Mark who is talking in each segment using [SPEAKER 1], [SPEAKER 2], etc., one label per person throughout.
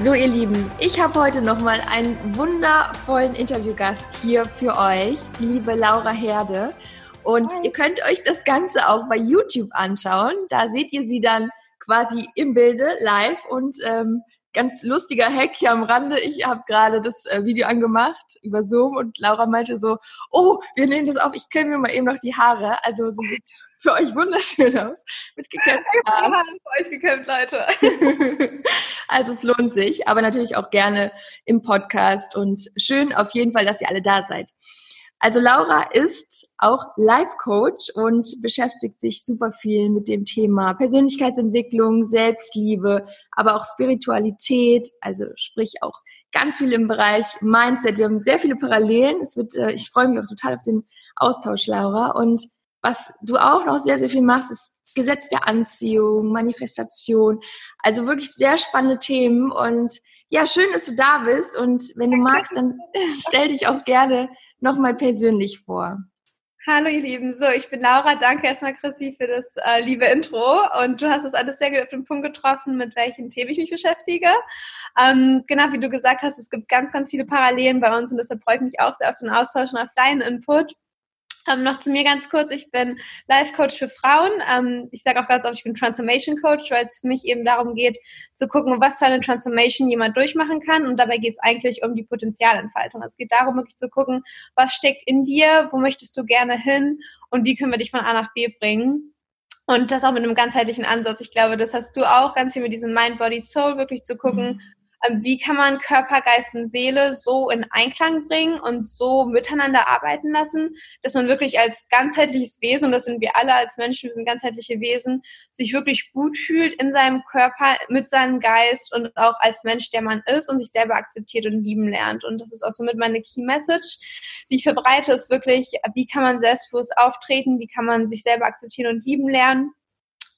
[SPEAKER 1] So, ihr Lieben, ich habe heute nochmal einen wundervollen Interviewgast hier für euch, die liebe Laura Herde. Und Hi. ihr könnt euch das Ganze auch bei YouTube anschauen. Da seht ihr sie dann quasi im Bilde live und ähm, ganz lustiger Hack hier am Rande. Ich habe gerade das äh, Video angemacht über Zoom und Laura meinte so, oh, wir nehmen das auf, ich kenne mir mal eben noch die Haare. Also sie sieht für euch wunderschön aus. Mit gekämmten Haaren.
[SPEAKER 2] für euch gekämmt, Leute.
[SPEAKER 1] also es lohnt sich, aber natürlich auch gerne im Podcast und schön auf jeden Fall, dass ihr alle da seid. Also Laura ist auch Life Coach und beschäftigt sich super viel mit dem Thema Persönlichkeitsentwicklung, Selbstliebe, aber auch Spiritualität, also sprich auch ganz viel im Bereich Mindset. Wir haben sehr viele Parallelen. Es wird, äh, ich freue mich auch total auf den Austausch, Laura. Und was du auch noch sehr, sehr viel machst, ist Gesetz der Anziehung, Manifestation. Also wirklich sehr spannende Themen. Und ja, schön, dass du da bist. Und wenn du magst, dann stell dich auch gerne nochmal persönlich vor.
[SPEAKER 2] Hallo ihr Lieben, so ich bin Laura, danke erstmal Chrissy für das äh, liebe Intro und du hast es alles sehr gut auf den Punkt getroffen, mit welchen Themen ich mich beschäftige. Ähm, genau wie du gesagt hast, es gibt ganz, ganz viele Parallelen bei uns und deshalb freue ich mich auch sehr auf den Austausch und auf deinen Input. Ähm, noch zu mir ganz kurz, ich bin Life Coach für Frauen. Ähm, ich sage auch ganz oft, ich bin Transformation Coach, weil es für mich eben darum geht, zu gucken, was für eine Transformation jemand durchmachen kann. Und dabei geht es eigentlich um die Potenzialentfaltung. Es geht darum, wirklich zu gucken, was steckt in dir, wo möchtest du gerne hin und wie können wir dich von A nach B bringen. Und das auch mit einem ganzheitlichen Ansatz. Ich glaube, das hast du auch ganz viel mit diesem Mind, Body, Soul wirklich zu gucken. Ähm, wie kann man Körper, Geist und Seele so in Einklang bringen und so miteinander arbeiten lassen, dass man wirklich als ganzheitliches Wesen, und das sind wir alle als Menschen, wir sind ganzheitliche Wesen, sich wirklich gut fühlt in seinem Körper, mit seinem Geist und auch als Mensch, der man ist und sich selber akzeptiert und lieben lernt. Und das ist auch somit meine Key Message, die ich verbreite, ist wirklich, wie kann man selbstbewusst auftreten, wie kann man sich selber akzeptieren und lieben lernen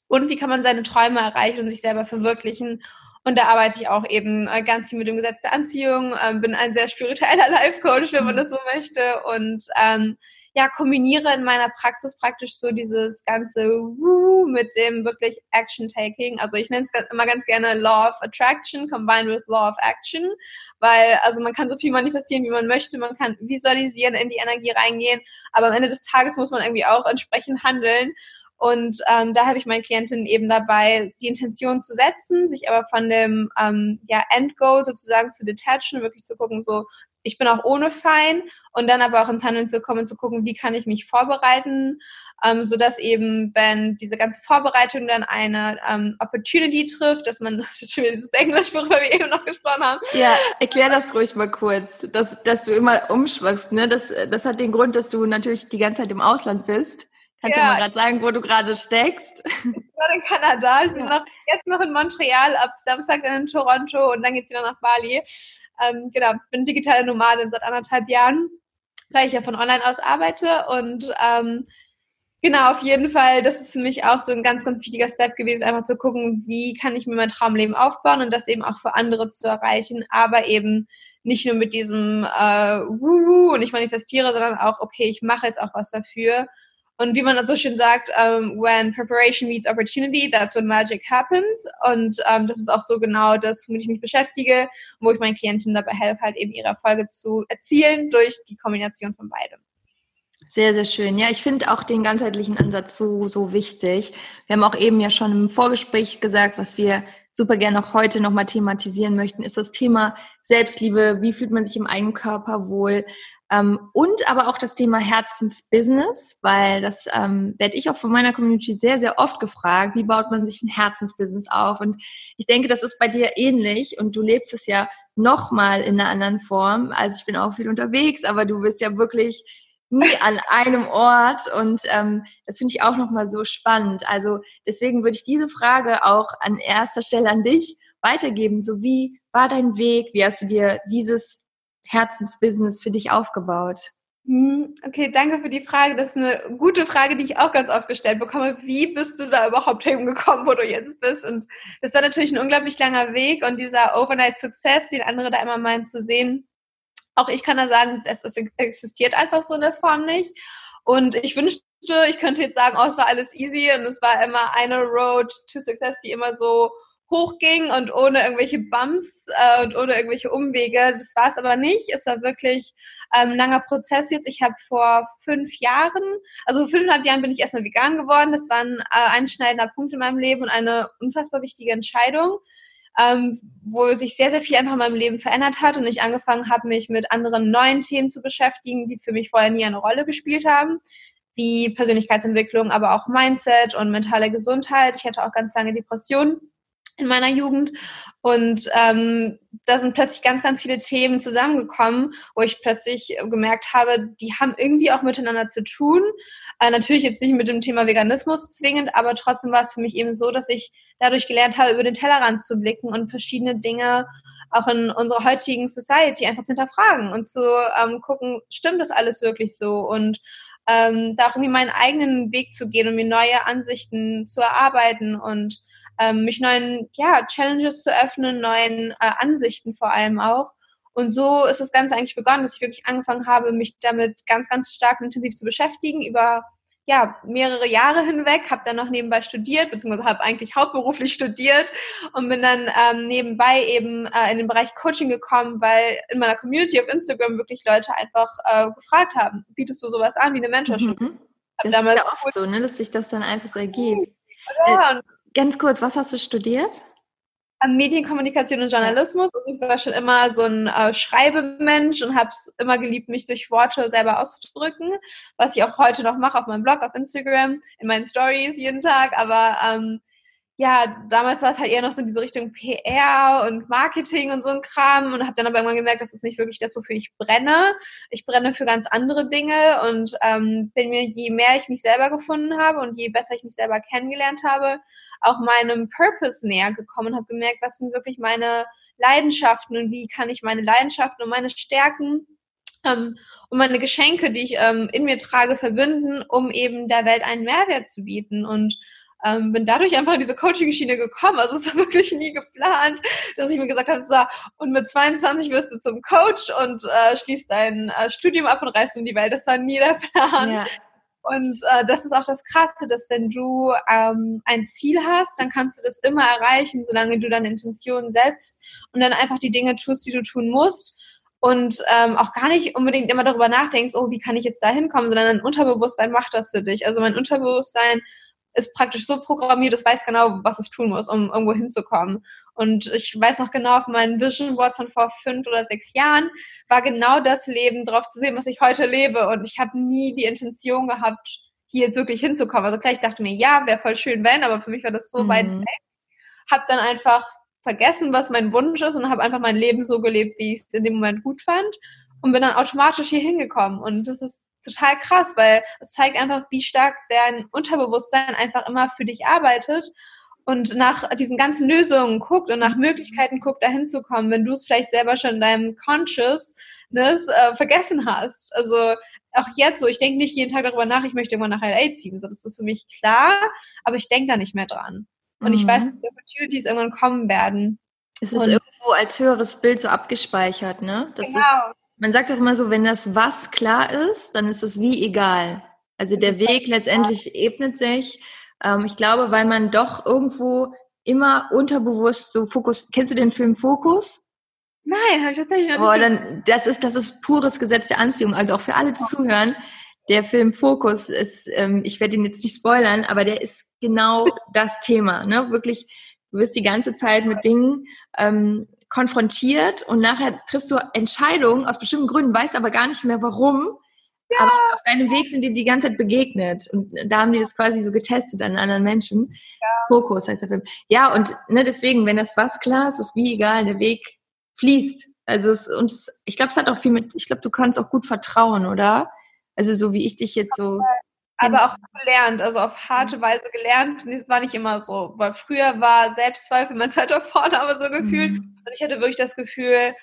[SPEAKER 2] und wie kann man seine Träume erreichen und sich selber verwirklichen und da arbeite ich auch eben äh, ganz viel mit dem Gesetz der Anziehung, ähm, bin ein sehr spiritueller Life-Coach, wenn man mhm. das so möchte. Und ähm, ja, kombiniere in meiner Praxis praktisch so dieses ganze Woo mit dem wirklich Action-Taking. Also ich nenne es immer ganz gerne Law of Attraction combined with Law of Action, weil also man kann so viel manifestieren, wie man möchte, man kann visualisieren, in die Energie reingehen, aber am Ende des Tages muss man irgendwie auch entsprechend handeln. Und ähm, da habe ich meine Klientin eben dabei, die Intention zu setzen, sich aber von dem ähm, ja, Endgoal sozusagen zu detachen, wirklich zu gucken, so ich bin auch ohne fein und dann aber auch ins Handeln zu kommen, zu gucken, wie kann ich mich vorbereiten, ähm, so dass eben, wenn diese ganze Vorbereitung dann eine ähm, Opportunity trifft, dass man, das ist schon wieder dieses Englisch, worüber wir eben noch gesprochen haben.
[SPEAKER 1] Ja, erklär das ruhig mal kurz, dass, dass du immer umschwangst, ne? Das, das hat den Grund, dass du natürlich die ganze Zeit im Ausland bist Kannst ja. du mal gerade sagen, wo du gerade steckst?
[SPEAKER 2] Ich bin gerade in Kanada. Ich bin noch, jetzt noch in Montreal, ab Samstag dann in Toronto und dann geht's wieder nach Bali. Ähm, genau, bin digitale Nomadin seit anderthalb Jahren, weil ich ja von online aus arbeite und ähm, Genau, auf jeden Fall. Das ist für mich auch so ein ganz, ganz wichtiger Step gewesen, einfach zu gucken, wie kann ich mir mein Traumleben aufbauen und das eben auch für andere zu erreichen, aber eben nicht nur mit diesem äh, Wuhu und ich manifestiere, sondern auch, okay, ich mache jetzt auch was dafür und wie man so schön sagt, um, when preparation meets opportunity, that's when magic happens. Und um, das ist auch so genau das, womit ich mich beschäftige und wo ich meinen Klienten dabei helfe, halt eben ihre Erfolge zu erzielen durch die Kombination von beidem.
[SPEAKER 1] Sehr, sehr schön. Ja, ich finde auch den ganzheitlichen Ansatz so, so wichtig. Wir haben auch eben ja schon im Vorgespräch gesagt, was wir super gerne auch heute nochmal thematisieren möchten, ist das Thema Selbstliebe. Wie fühlt man sich im eigenen Körper wohl? Ähm, und aber auch das Thema Herzensbusiness, weil das ähm, werde ich auch von meiner Community sehr, sehr oft gefragt. Wie baut man sich ein Herzensbusiness auf? Und ich denke, das ist bei dir ähnlich und du lebst es ja nochmal in einer anderen Form. Also ich bin auch viel unterwegs, aber du bist ja wirklich nie an einem Ort und ähm, das finde ich auch nochmal so spannend. Also deswegen würde ich diese Frage auch an erster Stelle an dich weitergeben. So wie war dein Weg? Wie hast du dir dieses Herzensbusiness für dich aufgebaut?
[SPEAKER 2] Hm, okay, danke für die Frage. Das ist eine gute Frage, die ich auch ganz oft gestellt bekomme. Wie bist du da überhaupt hingekommen, wo du jetzt bist? Und das war natürlich ein unglaublich langer Weg und dieser Overnight Success, den andere da immer meinen zu sehen. Auch ich kann da sagen, es existiert einfach so in der Form nicht. Und ich wünschte, ich könnte jetzt sagen, oh, es war alles easy und es war immer eine Road to Success, die immer so hochging und ohne irgendwelche Bumps äh, und ohne irgendwelche Umwege. Das war es aber nicht. Es war wirklich ähm, ein langer Prozess jetzt. Ich habe vor fünf Jahren, also vor fünfeinhalb Jahren bin ich erstmal vegan geworden. Das war ein äh, einschneidender Punkt in meinem Leben und eine unfassbar wichtige Entscheidung. Ähm, wo sich sehr, sehr viel einfach in meinem Leben verändert hat und ich angefangen habe, mich mit anderen neuen Themen zu beschäftigen, die für mich vorher nie eine Rolle gespielt haben, wie Persönlichkeitsentwicklung, aber auch Mindset und mentale Gesundheit. Ich hatte auch ganz lange Depressionen in meiner Jugend. Und ähm, da sind plötzlich ganz, ganz viele Themen zusammengekommen, wo ich plötzlich gemerkt habe, die haben irgendwie auch miteinander zu tun. Äh, natürlich jetzt nicht mit dem Thema Veganismus zwingend, aber trotzdem war es für mich eben so, dass ich dadurch gelernt habe, über den Tellerrand zu blicken und verschiedene Dinge auch in unserer heutigen Society einfach zu hinterfragen und zu ähm, gucken, stimmt das alles wirklich so? Und ähm, da auch irgendwie meinen eigenen Weg zu gehen und mir neue Ansichten zu erarbeiten und ähm, mich neuen ja, Challenges zu öffnen, neuen äh, Ansichten vor allem auch. Und so ist das Ganze eigentlich begonnen, dass ich wirklich angefangen habe, mich damit ganz, ganz stark und intensiv zu beschäftigen über ja, mehrere Jahre hinweg, habe dann noch nebenbei studiert, beziehungsweise habe eigentlich hauptberuflich studiert und bin dann ähm, nebenbei eben äh, in den Bereich Coaching gekommen, weil in meiner Community auf Instagram wirklich Leute einfach äh, gefragt haben, bietest du sowas an wie eine Mentorship? Mhm.
[SPEAKER 1] Das ist ja oft so, ne, dass sich das dann einfach so ergeht. Ja, äh, Ganz kurz, was hast du studiert?
[SPEAKER 2] Medienkommunikation und Journalismus. Also ich war schon immer so ein äh, Schreibemensch und habe es immer geliebt, mich durch Worte selber auszudrücken, was ich auch heute noch mache auf meinem Blog, auf Instagram, in meinen Stories jeden Tag. Aber ähm, ja, damals war es halt eher noch so in diese Richtung PR und Marketing und so ein Kram und habe dann aber irgendwann gemerkt, das ist nicht wirklich das, wofür ich brenne. Ich brenne für ganz andere Dinge und ähm, bin mir, je mehr ich mich selber gefunden habe und je besser ich mich selber kennengelernt habe, auch meinem Purpose näher gekommen und habe gemerkt, was sind wirklich meine Leidenschaften und wie kann ich meine Leidenschaften und meine Stärken ähm, und meine Geschenke, die ich ähm, in mir trage, verbinden, um eben der Welt einen Mehrwert zu bieten. Und ähm, bin dadurch einfach in diese Coaching-Schiene gekommen. Also es war wirklich nie geplant, dass ich mir gesagt habe, so, und mit 22 wirst du zum Coach und äh, schließt dein äh, Studium ab und reist um die Welt. Das war nie der Plan. Ja. Und äh, das ist auch das Krasse, dass wenn du ähm, ein Ziel hast, dann kannst du das immer erreichen, solange du deine Intention setzt und dann einfach die Dinge tust, die du tun musst. Und ähm, auch gar nicht unbedingt immer darüber nachdenkst, oh, wie kann ich jetzt da hinkommen, sondern dein Unterbewusstsein macht das für dich. Also mein Unterbewusstsein ist praktisch so programmiert, es weiß genau, was es tun muss, um irgendwo hinzukommen. Und ich weiß noch genau, auf meinen Vision Boards von vor fünf oder sechs Jahren war genau das Leben drauf zu sehen, was ich heute lebe. Und ich habe nie die Intention gehabt, hier jetzt wirklich hinzukommen. Also klar, ich dachte mir, ja, wäre voll schön, wenn, aber für mich war das so mhm. weit weg. Hab dann einfach vergessen, was mein Wunsch ist und habe einfach mein Leben so gelebt, wie ich es in dem Moment gut fand und bin dann automatisch hier hingekommen. Und das ist total krass, weil es zeigt einfach, wie stark dein Unterbewusstsein einfach immer für dich arbeitet und nach diesen ganzen Lösungen guckt und nach Möglichkeiten guckt, da hinzukommen, wenn du es vielleicht selber schon in deinem Consciousness äh, vergessen hast. Also auch jetzt so, ich denke nicht jeden Tag darüber nach, ich möchte irgendwann nach LA ziehen. So, das ist für mich klar, aber ich denke da nicht mehr dran. Und mhm. ich weiß, dass die Opportunities irgendwann kommen werden.
[SPEAKER 1] Es ist und irgendwo als höheres Bild so abgespeichert, ne? Das genau. Ist, man sagt auch immer so, wenn das was klar ist, dann ist es wie egal. Also das der Weg letztendlich ebnet sich ähm, ich glaube, weil man doch irgendwo immer unterbewusst so Fokus. Kennst du den Film Fokus?
[SPEAKER 2] Nein, habe ich tatsächlich noch
[SPEAKER 1] nicht. Oh, dann, das ist das ist pures Gesetz der Anziehung. Also auch für alle, die zuhören. Der Film Fokus ist, ähm, ich werde ihn jetzt nicht spoilern, aber der ist genau das Thema. Ne? Wirklich, du wirst die ganze Zeit mit Dingen ähm, konfrontiert und nachher triffst du Entscheidungen aus bestimmten Gründen, weißt aber gar nicht mehr warum ja. Aber auf deinem Weg sind dir die ganze Zeit begegnet. Und da haben die das quasi so getestet an anderen Menschen. Ja. Fokus heißt der Film. Ja, und ne, deswegen, wenn das was klar ist, ist wie egal, der Weg fließt. Also es, und es, ich glaube, es hat auch viel mit, ich glaube, du kannst auch gut vertrauen, oder? Also so wie ich dich jetzt so.
[SPEAKER 2] Aber auch gelernt, also auf harte Weise gelernt. Das war nicht immer so, weil früher war Selbstzweifel mein zweiter Vorname so gefühlt. Mhm. Und ich hatte wirklich das Gefühl,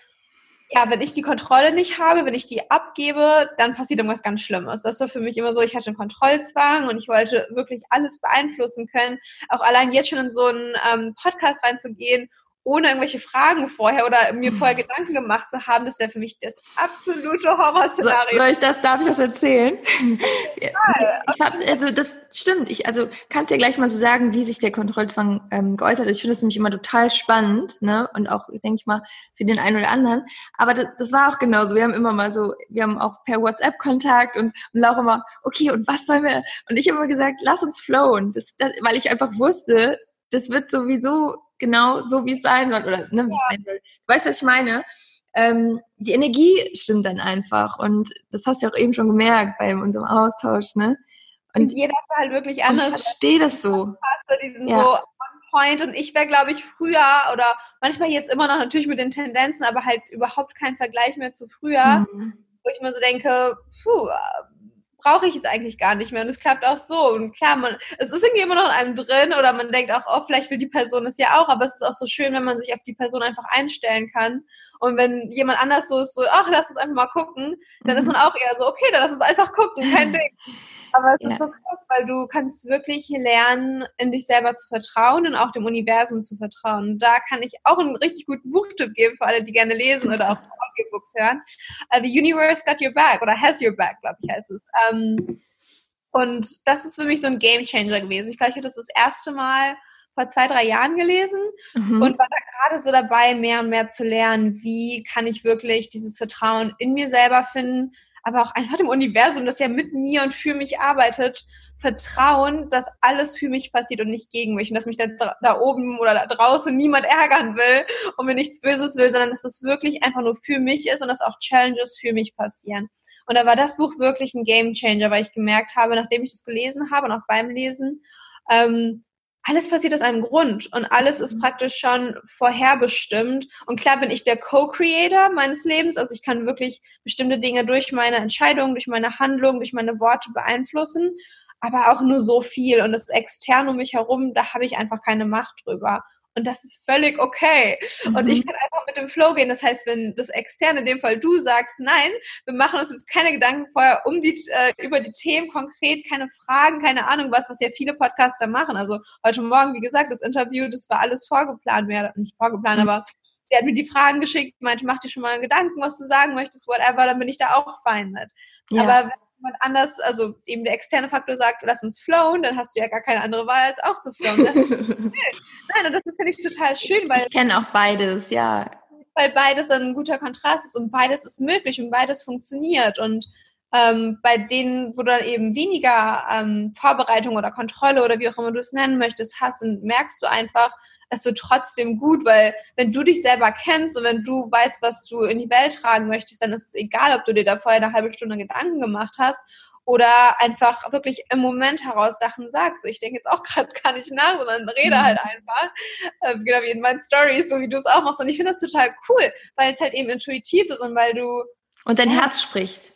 [SPEAKER 2] ja, wenn ich die Kontrolle nicht habe, wenn ich die abgebe, dann passiert irgendwas ganz Schlimmes. Das war für mich immer so, ich hatte einen Kontrollzwang und ich wollte wirklich alles beeinflussen können. Auch allein jetzt schon in so einen ähm, Podcast reinzugehen ohne irgendwelche Fragen vorher oder mir vorher. Gedanken gemacht zu haben, das wäre für mich das absolute Horrorszenario.
[SPEAKER 1] Soll ich das, darf ich das erzählen? ich hab, also das stimmt. Ich also kannst dir gleich mal so sagen, wie sich der Kontrollzwang ähm, geäußert hat. Ich finde das nämlich immer total spannend, ne? Und auch, denke ich mal, für den einen oder anderen. Aber das, das war auch genauso. Wir haben immer mal so, wir haben auch per WhatsApp Kontakt und, und Laura immer, okay, und was sollen wir? Und ich habe immer gesagt, lass uns flowen. Das, das, weil ich einfach wusste, das wird sowieso genau so, wie es sein soll oder ne, wie es sein soll. Du weißt, was ich meine? Ähm, die Energie stimmt dann einfach und das hast du auch eben schon gemerkt bei unserem Austausch, ne?
[SPEAKER 2] Und, und jeder ist halt wirklich anders.
[SPEAKER 1] Ich verstehe das so.
[SPEAKER 2] Ja. so point und ich wäre, glaube ich, früher oder manchmal jetzt immer noch natürlich mit den Tendenzen, aber halt überhaupt kein Vergleich mehr zu früher, mhm. wo ich mir so denke, puh, brauche ich jetzt eigentlich gar nicht mehr. Und es klappt auch so. Und klar, man, es ist irgendwie immer noch in einem drin oder man denkt auch, oh, vielleicht will die Person es ja auch, aber es ist auch so schön, wenn man sich auf die Person einfach einstellen kann. Und wenn jemand anders so ist, so, ach, lass uns einfach mal gucken, dann mhm. ist man auch eher so, okay, dann lass uns einfach gucken, kein Ding. Aber es ja. ist so krass, weil du kannst wirklich lernen, in dich selber zu vertrauen und auch dem Universum zu vertrauen. Und da kann ich auch einen richtig guten Buchtipp geben für alle, die gerne lesen oder auch Audiobooks hören. Uh, The Universe Got Your Back oder Has Your Back, glaube ich, heißt es. Um, und das ist für mich so ein Game Changer gewesen. Ich glaube, ich habe das das erste Mal vor zwei, drei Jahren gelesen mhm. und war da gerade so dabei, mehr und mehr zu lernen, wie kann ich wirklich dieses Vertrauen in mir selber finden, aber auch einfach dem Universum, das ja mit mir und für mich arbeitet, vertrauen, dass alles für mich passiert und nicht gegen mich und dass mich da, da oben oder da draußen niemand ärgern will und mir nichts Böses will, sondern dass das wirklich einfach nur für mich ist und dass auch Challenges für mich passieren. Und da war das Buch wirklich ein Game Changer, weil ich gemerkt habe, nachdem ich das gelesen habe und auch beim Lesen, ähm, alles passiert aus einem Grund und alles ist mhm. praktisch schon vorherbestimmt. Und klar bin ich der Co-Creator meines Lebens, also ich kann wirklich bestimmte Dinge durch meine Entscheidungen, durch meine Handlungen, durch meine Worte beeinflussen, aber auch nur so viel. Und das Extern um mich herum, da habe ich einfach keine Macht drüber. Und das ist völlig okay. Mhm. Und ich mhm. kann einfach mit dem Flow gehen. Das heißt, wenn das Externe, in dem Fall du sagst, nein, wir machen uns jetzt keine Gedanken vorher um die, äh, über die Themen konkret, keine Fragen, keine Ahnung was, was ja viele Podcaster machen. Also heute Morgen, wie gesagt, das Interview, das war alles vorgeplant, mehr nicht vorgeplant, mhm. aber sie hat mir die Fragen geschickt, meinte, mach dir schon mal einen Gedanken, was du sagen möchtest, whatever, dann bin ich da auch fein mit. Ja. Aber jemand anders, also eben der externe Faktor sagt, lass uns flowen, dann hast du ja gar keine andere Wahl, als auch zu flowen. Das Nein, und das ist, finde ich, total schön,
[SPEAKER 1] weil. Ich kenne auch beides, ja.
[SPEAKER 2] Weil beides ein guter Kontrast ist und beides ist möglich und beides funktioniert. Und ähm, bei denen, wo du dann eben weniger ähm, Vorbereitung oder Kontrolle oder wie auch immer du es nennen möchtest, hast, merkst du einfach, es wird trotzdem gut, weil wenn du dich selber kennst und wenn du weißt, was du in die Welt tragen möchtest, dann ist es egal, ob du dir da vorher eine halbe Stunde Gedanken gemacht hast oder einfach wirklich im Moment heraus Sachen sagst. Ich denke jetzt auch gerade gar nicht nach, sondern rede mhm. halt einfach. Äh, genau wie in meinen Stories, so wie du es auch machst. Und ich finde das total cool, weil es halt eben intuitiv ist und weil du.
[SPEAKER 1] Und dein Herz spricht.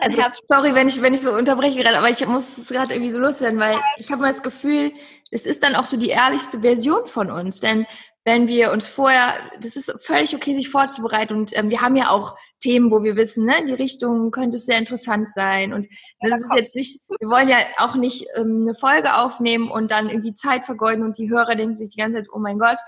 [SPEAKER 1] Also, sorry, wenn ich, wenn ich so unterbreche gerade, aber ich muss es gerade irgendwie so loswerden, weil ich habe mal das Gefühl, es ist dann auch so die ehrlichste Version von uns. Denn wenn wir uns vorher, das ist völlig okay, sich vorzubereiten. Und ähm, wir haben ja auch Themen, wo wir wissen, ne, in die Richtung könnte es sehr interessant sein. Und das ist jetzt nicht, wir wollen ja auch nicht ähm, eine Folge aufnehmen und dann irgendwie Zeit vergeuden und die Hörer denken sich die ganze Zeit, oh mein Gott,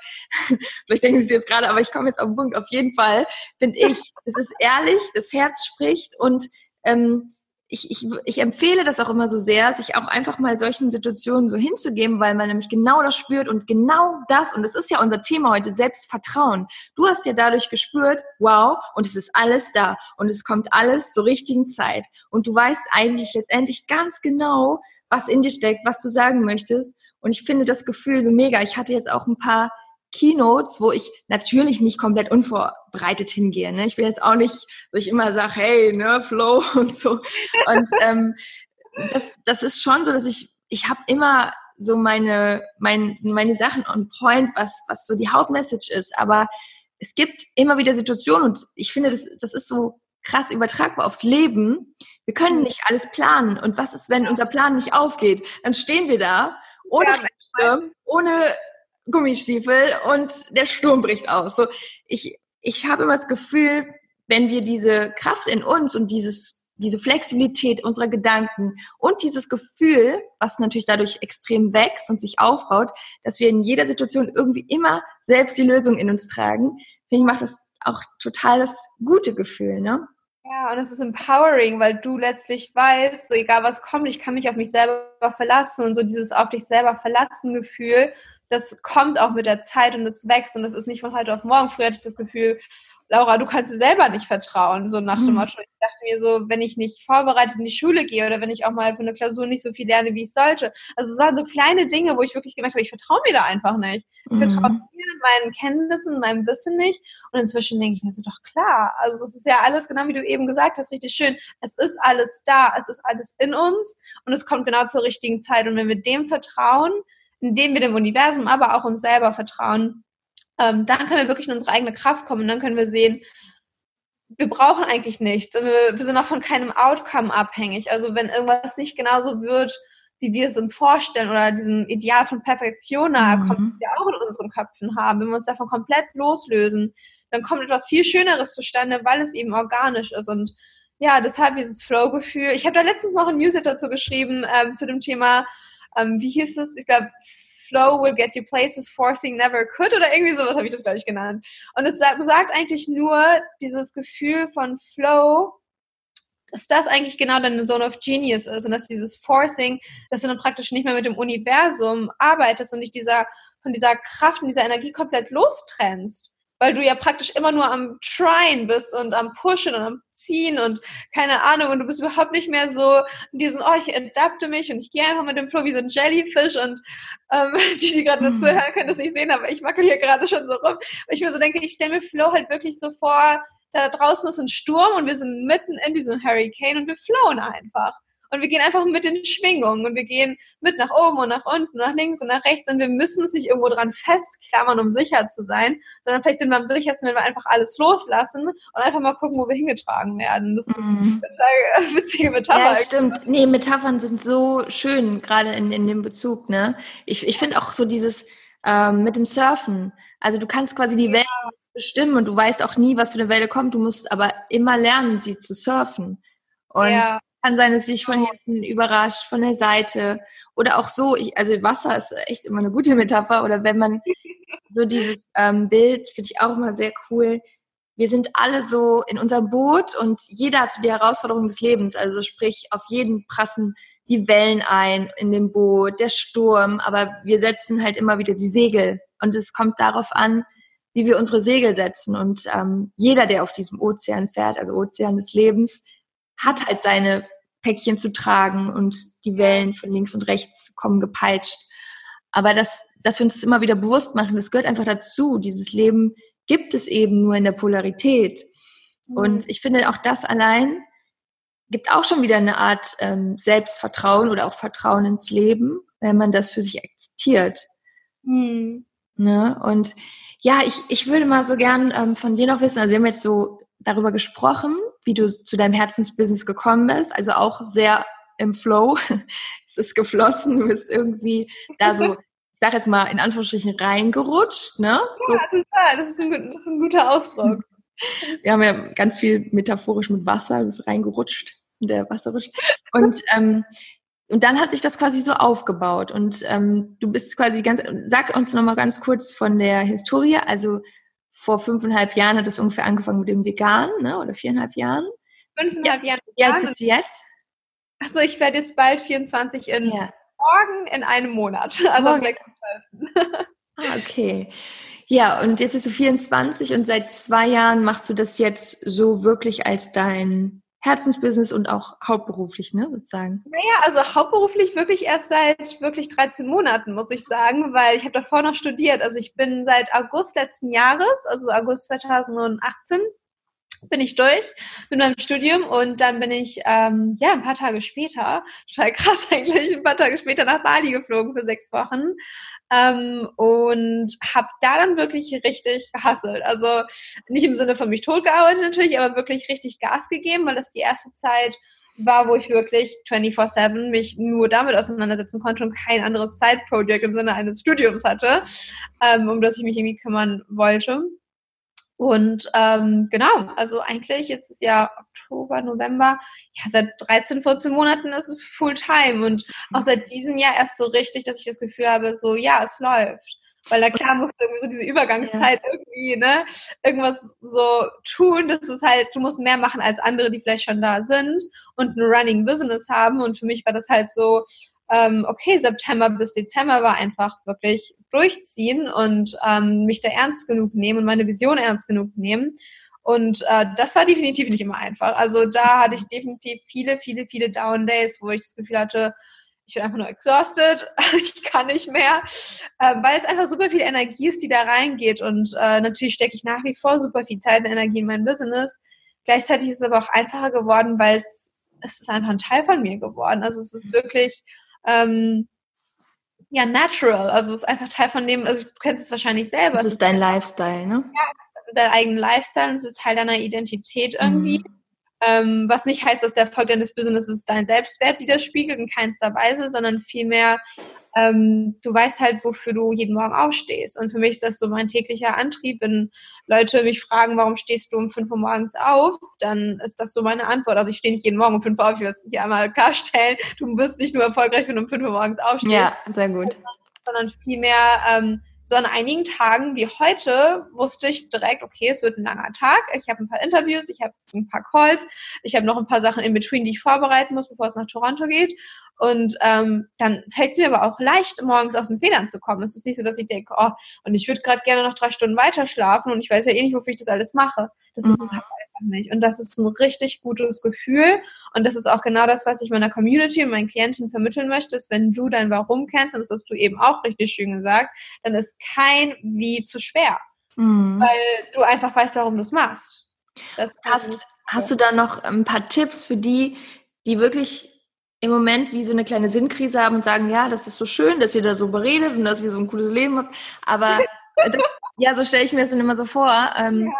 [SPEAKER 1] vielleicht denken sie es jetzt gerade, aber ich komme jetzt auf den Punkt. Auf jeden Fall finde ich, es ist ehrlich, das Herz spricht und ähm, ich, ich, ich empfehle das auch immer so sehr, sich auch einfach mal solchen Situationen so hinzugeben, weil man nämlich genau das spürt und genau das, und das ist ja unser Thema heute, Selbstvertrauen. Du hast ja dadurch gespürt, wow, und es ist alles da und es kommt alles zur richtigen Zeit. Und du weißt eigentlich letztendlich ganz genau, was in dir steckt, was du sagen möchtest. Und ich finde das Gefühl so mega. Ich hatte jetzt auch ein paar Keynotes, wo ich natürlich nicht komplett unvorbereitet hingehe. Ne? Ich will jetzt auch nicht, dass ich immer sage, hey, ne, Flow und so. Und ähm, das, das ist schon so, dass ich, ich habe immer so meine, mein, meine Sachen on point, was, was so die Hauptmessage ist. Aber es gibt immer wieder Situationen und ich finde, das, das ist so krass übertragbar aufs Leben. Wir können mhm. nicht alles planen. Und was ist, wenn unser Plan nicht aufgeht? Dann stehen wir da ohne ja, Sturm, ohne Gummistiefel und der Sturm bricht aus. So, ich, ich habe immer das Gefühl, wenn wir diese Kraft in uns und dieses, diese Flexibilität unserer Gedanken und dieses Gefühl, was natürlich dadurch extrem wächst und sich aufbaut, dass wir in jeder Situation irgendwie immer selbst die Lösung in uns tragen, finde ich, macht das auch total das gute Gefühl, ne?
[SPEAKER 2] Ja, und es ist empowering, weil du letztlich weißt, so egal was kommt, ich kann mich auf mich selber verlassen und so dieses auf dich selber verlassen Gefühl, das kommt auch mit der Zeit und es wächst und das ist nicht von heute auf morgen. Früher hatte ich das Gefühl, Laura, du kannst dir selber nicht vertrauen, so nach dem mhm. Motto. Ich dachte mir so, wenn ich nicht vorbereitet in die Schule gehe oder wenn ich auch mal für eine Klausur nicht so viel lerne, wie ich sollte. Also es waren so kleine Dinge, wo ich wirklich gemerkt habe, ich vertraue mir da einfach nicht. Ich mhm. vertraue mir, meinen Kenntnissen, meinem Wissen nicht. Und inzwischen denke ich mir so, doch klar. Also es ist ja alles, genau wie du eben gesagt hast, richtig schön. Es ist alles da, es ist alles in uns und es kommt genau zur richtigen Zeit. Und wenn wir dem vertrauen, indem wir dem Universum, aber auch uns selber vertrauen, ähm, dann können wir wirklich in unsere eigene Kraft kommen und dann können wir sehen, wir brauchen eigentlich nichts und wir, wir sind auch von keinem Outcome abhängig. Also wenn irgendwas nicht genauso wird, wie wir es uns vorstellen oder diesem Ideal von Perfektion nahe kommt, mhm. wir auch in unseren Köpfen haben, wenn wir uns davon komplett loslösen, dann kommt etwas viel Schöneres zustande, weil es eben organisch ist und ja, deshalb dieses Flow-Gefühl. Ich habe da letztens noch ein Newsletter dazu geschrieben ähm, zu dem Thema, ähm, wie hieß es? Ich glaube, Flow will get you places forcing never could oder irgendwie sowas habe ich das, glaube ich, genannt. Und es sagt, eigentlich nur dieses Gefühl von Flow, dass das eigentlich genau deine Zone of Genius ist und dass dieses Forcing, dass du dann praktisch nicht mehr mit dem Universum arbeitest und dich dieser, von dieser Kraft und dieser Energie komplett lostrennst weil du ja praktisch immer nur am Tryen bist und am Pushen und am Ziehen und keine Ahnung und du bist überhaupt nicht mehr so in diesem, oh, ich adapte mich und ich gehe einfach mit dem Flow wie so ein Jellyfish und ähm, die, die gerade nur mhm. zuhören, können das nicht sehen, aber ich wackel hier gerade schon so rum. Und ich mir so denke, ich stelle mir Flow halt wirklich so vor, da draußen ist ein Sturm und wir sind mitten in diesem Hurricane und wir flowen einfach und wir gehen einfach mit den Schwingungen und wir gehen mit nach oben und nach unten, nach links und nach rechts und wir müssen es nicht irgendwo dran festklammern, um sicher zu sein, sondern vielleicht sind wir am sichersten, wenn wir einfach alles loslassen und einfach mal gucken, wo wir hingetragen werden. Das ist, mhm. das eine witzige Metapher.
[SPEAKER 1] Ja, stimmt. Nee, Metaphern sind so schön, gerade in, in dem Bezug, ne? Ich, ich finde auch so dieses ähm, mit dem Surfen. Also du kannst quasi die. Welle bestimmen und du weißt auch nie, was für eine Welle kommt. Du musst aber immer lernen, sie zu surfen. Und ja kann sein, dass sich von hinten überrascht, von der Seite oder auch so. Ich, also Wasser ist echt immer eine gute Metapher. Oder wenn man so dieses ähm, Bild, finde ich auch immer sehr cool. Wir sind alle so in unserem Boot und jeder hat so die Herausforderung des Lebens. Also sprich, auf jeden prassen die Wellen ein in dem Boot, der Sturm, aber wir setzen halt immer wieder die Segel. Und es kommt darauf an, wie wir unsere Segel setzen. Und ähm, jeder, der auf diesem Ozean fährt, also Ozean des Lebens, hat halt seine Päckchen zu tragen und die Wellen von links und rechts kommen gepeitscht. Aber das, dass wir uns das immer wieder bewusst machen, das gehört einfach dazu. Dieses Leben gibt es eben nur in der Polarität. Mhm. Und ich finde auch das allein gibt auch schon wieder eine Art ähm, Selbstvertrauen oder auch Vertrauen ins Leben, wenn man das für sich akzeptiert. Mhm. Ne? Und ja, ich, ich würde mal so gern ähm, von dir noch wissen, also wir haben jetzt so darüber gesprochen, wie du zu deinem Herzensbusiness gekommen bist, also auch sehr im Flow. es ist geflossen, du bist irgendwie da so, ich sag jetzt mal in Anführungsstrichen reingerutscht, ne?
[SPEAKER 2] So. Ja, total, das ist, ein, das ist ein guter Ausdruck.
[SPEAKER 1] Wir haben ja ganz viel metaphorisch mit Wasser, du bist reingerutscht, der Wasser rutscht. Und ähm, und dann hat sich das quasi so aufgebaut. Und ähm, du bist quasi ganz, sag uns nochmal ganz kurz von der Historie. Also vor fünfeinhalb Jahren hat es ungefähr angefangen mit dem Vegan, ne? oder viereinhalb Jahren.
[SPEAKER 2] Fünfeinhalb
[SPEAKER 1] ja.
[SPEAKER 2] Jahre.
[SPEAKER 1] Wie alt bist du jetzt?
[SPEAKER 2] Achso, ich werde jetzt bald 24 in ja. morgen in einem Monat. Also am 6.
[SPEAKER 1] ah, okay. Ja, und jetzt bist du 24 und seit zwei Jahren machst du das jetzt so wirklich als dein Herzensbusiness und auch hauptberuflich, ne, sozusagen?
[SPEAKER 2] Naja, also hauptberuflich wirklich erst seit wirklich 13 Monaten, muss ich sagen, weil ich habe davor noch studiert. Also ich bin seit August letzten Jahres, also August 2018, bin ich durch mit meinem Studium und dann bin ich ähm, ja ein paar Tage später, total krass eigentlich, ein paar Tage später nach Bali geflogen für sechs Wochen ähm, und habe da dann wirklich richtig gehasselt. Also nicht im Sinne von mich totgearbeitet natürlich, aber wirklich richtig Gas gegeben, weil das die erste Zeit war, wo ich wirklich 24-7 mich nur damit auseinandersetzen konnte und kein anderes Side-Project im Sinne eines Studiums hatte, ähm, um das ich mich irgendwie kümmern wollte. Und ähm, genau, also eigentlich jetzt ist ja Oktober, November, ja, seit 13, 14 Monaten ist es Fulltime und auch seit diesem Jahr erst so richtig, dass ich das Gefühl habe, so ja, es läuft. Weil da klar musst du irgendwie so diese Übergangszeit ja. irgendwie, ne, irgendwas so tun. Das ist halt, du musst mehr machen als andere, die vielleicht schon da sind und ein Running Business haben. Und für mich war das halt so, ähm, okay, September bis Dezember war einfach wirklich durchziehen und ähm, mich da ernst genug nehmen und meine Vision ernst genug nehmen. Und äh, das war definitiv nicht immer einfach. Also da hatte ich definitiv viele, viele, viele Down Days, wo ich das Gefühl hatte, ich bin einfach nur exhausted, ich kann nicht mehr, ähm, weil es einfach super viel Energie ist, die da reingeht. Und äh, natürlich stecke ich nach wie vor super viel Zeit und Energie in mein Business. Gleichzeitig ist es aber auch einfacher geworden, weil es, es ist einfach ein Teil von mir geworden. Also es ist wirklich ähm, ja natural. Also es ist einfach Teil von dem, also du kennst es wahrscheinlich selber.
[SPEAKER 1] Das ist dein Lifestyle, ne?
[SPEAKER 2] Ja, dein eigenen Lifestyle und es ist Teil deiner Identität irgendwie. Mhm. Ähm, was nicht heißt, dass der Erfolg deines Businesses deinen Selbstwert widerspiegelt, in keinster Weise, sondern vielmehr, ähm, du weißt halt, wofür du jeden Morgen aufstehst. Und für mich ist das so mein täglicher Antrieb. Wenn Leute mich fragen, warum stehst du um 5 Uhr morgens auf, dann ist das so meine Antwort. Also ich stehe nicht jeden Morgen um 5 Uhr auf, ich will das hier einmal klarstellen. Du bist nicht nur erfolgreich, wenn du um 5 Uhr morgens aufstehst.
[SPEAKER 1] Ja, sehr gut.
[SPEAKER 2] Sondern vielmehr, ähm, so an einigen Tagen wie heute wusste ich direkt, okay, es wird ein langer Tag. Ich habe ein paar Interviews, ich habe ein paar Calls, ich habe noch ein paar Sachen in between, die ich vorbereiten muss, bevor es nach Toronto geht. Und ähm, dann fällt es mir aber auch leicht, morgens aus den Federn zu kommen. Es ist nicht so, dass ich denke, oh, und ich würde gerade gerne noch drei Stunden weiter schlafen und ich weiß ja eh nicht, wofür ich das alles mache. Das mhm. ist es halt nicht. Und das ist ein richtig gutes Gefühl. Und das ist auch genau das, was ich meiner Community und meinen Klienten vermitteln möchte, ist, wenn du dein Warum kennst, und das hast du eben auch richtig schön gesagt, dann ist kein Wie zu schwer. Mhm. Weil du einfach weißt, warum du es machst.
[SPEAKER 1] Das hast, hast du da noch ein paar Tipps für die, die wirklich im Moment wie so eine kleine Sinnkrise haben und sagen, ja, das ist so schön, dass ihr da so beredet und dass ihr so ein cooles Leben habt. Aber ja, so stelle ich mir das dann immer so vor. Ähm, ja.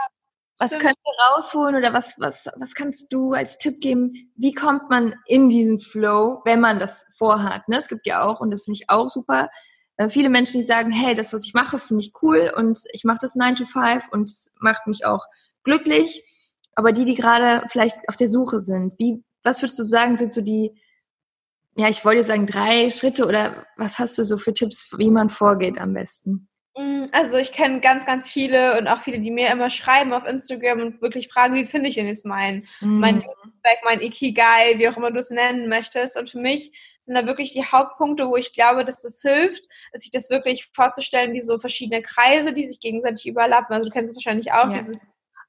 [SPEAKER 1] Was könnt ihr rausholen oder was, was, was kannst du als Tipp geben? Wie kommt man in diesen Flow, wenn man das vorhat? Ne? Es gibt ja auch, und das finde ich auch super, äh, viele Menschen, die sagen, hey, das, was ich mache, finde ich cool und ich mache das 9 to 5 und macht mich auch glücklich. Aber die, die gerade vielleicht auf der Suche sind, wie, was würdest du sagen, sind so die, ja, ich wollte sagen, drei Schritte oder was hast du so für Tipps, wie man vorgeht am besten?
[SPEAKER 2] Mm, also ich kenne ganz, ganz viele und auch viele, die mir immer schreiben auf Instagram und wirklich fragen, wie finde ich denn jetzt mein, mm. mein Netzwerk, mein Ikigai, wie auch immer du es nennen möchtest. Und für mich sind da wirklich die Hauptpunkte, wo ich glaube, dass das hilft, sich das wirklich vorzustellen, wie so verschiedene Kreise, die sich gegenseitig überlappen. Also du kennst es wahrscheinlich auch, ja. dieses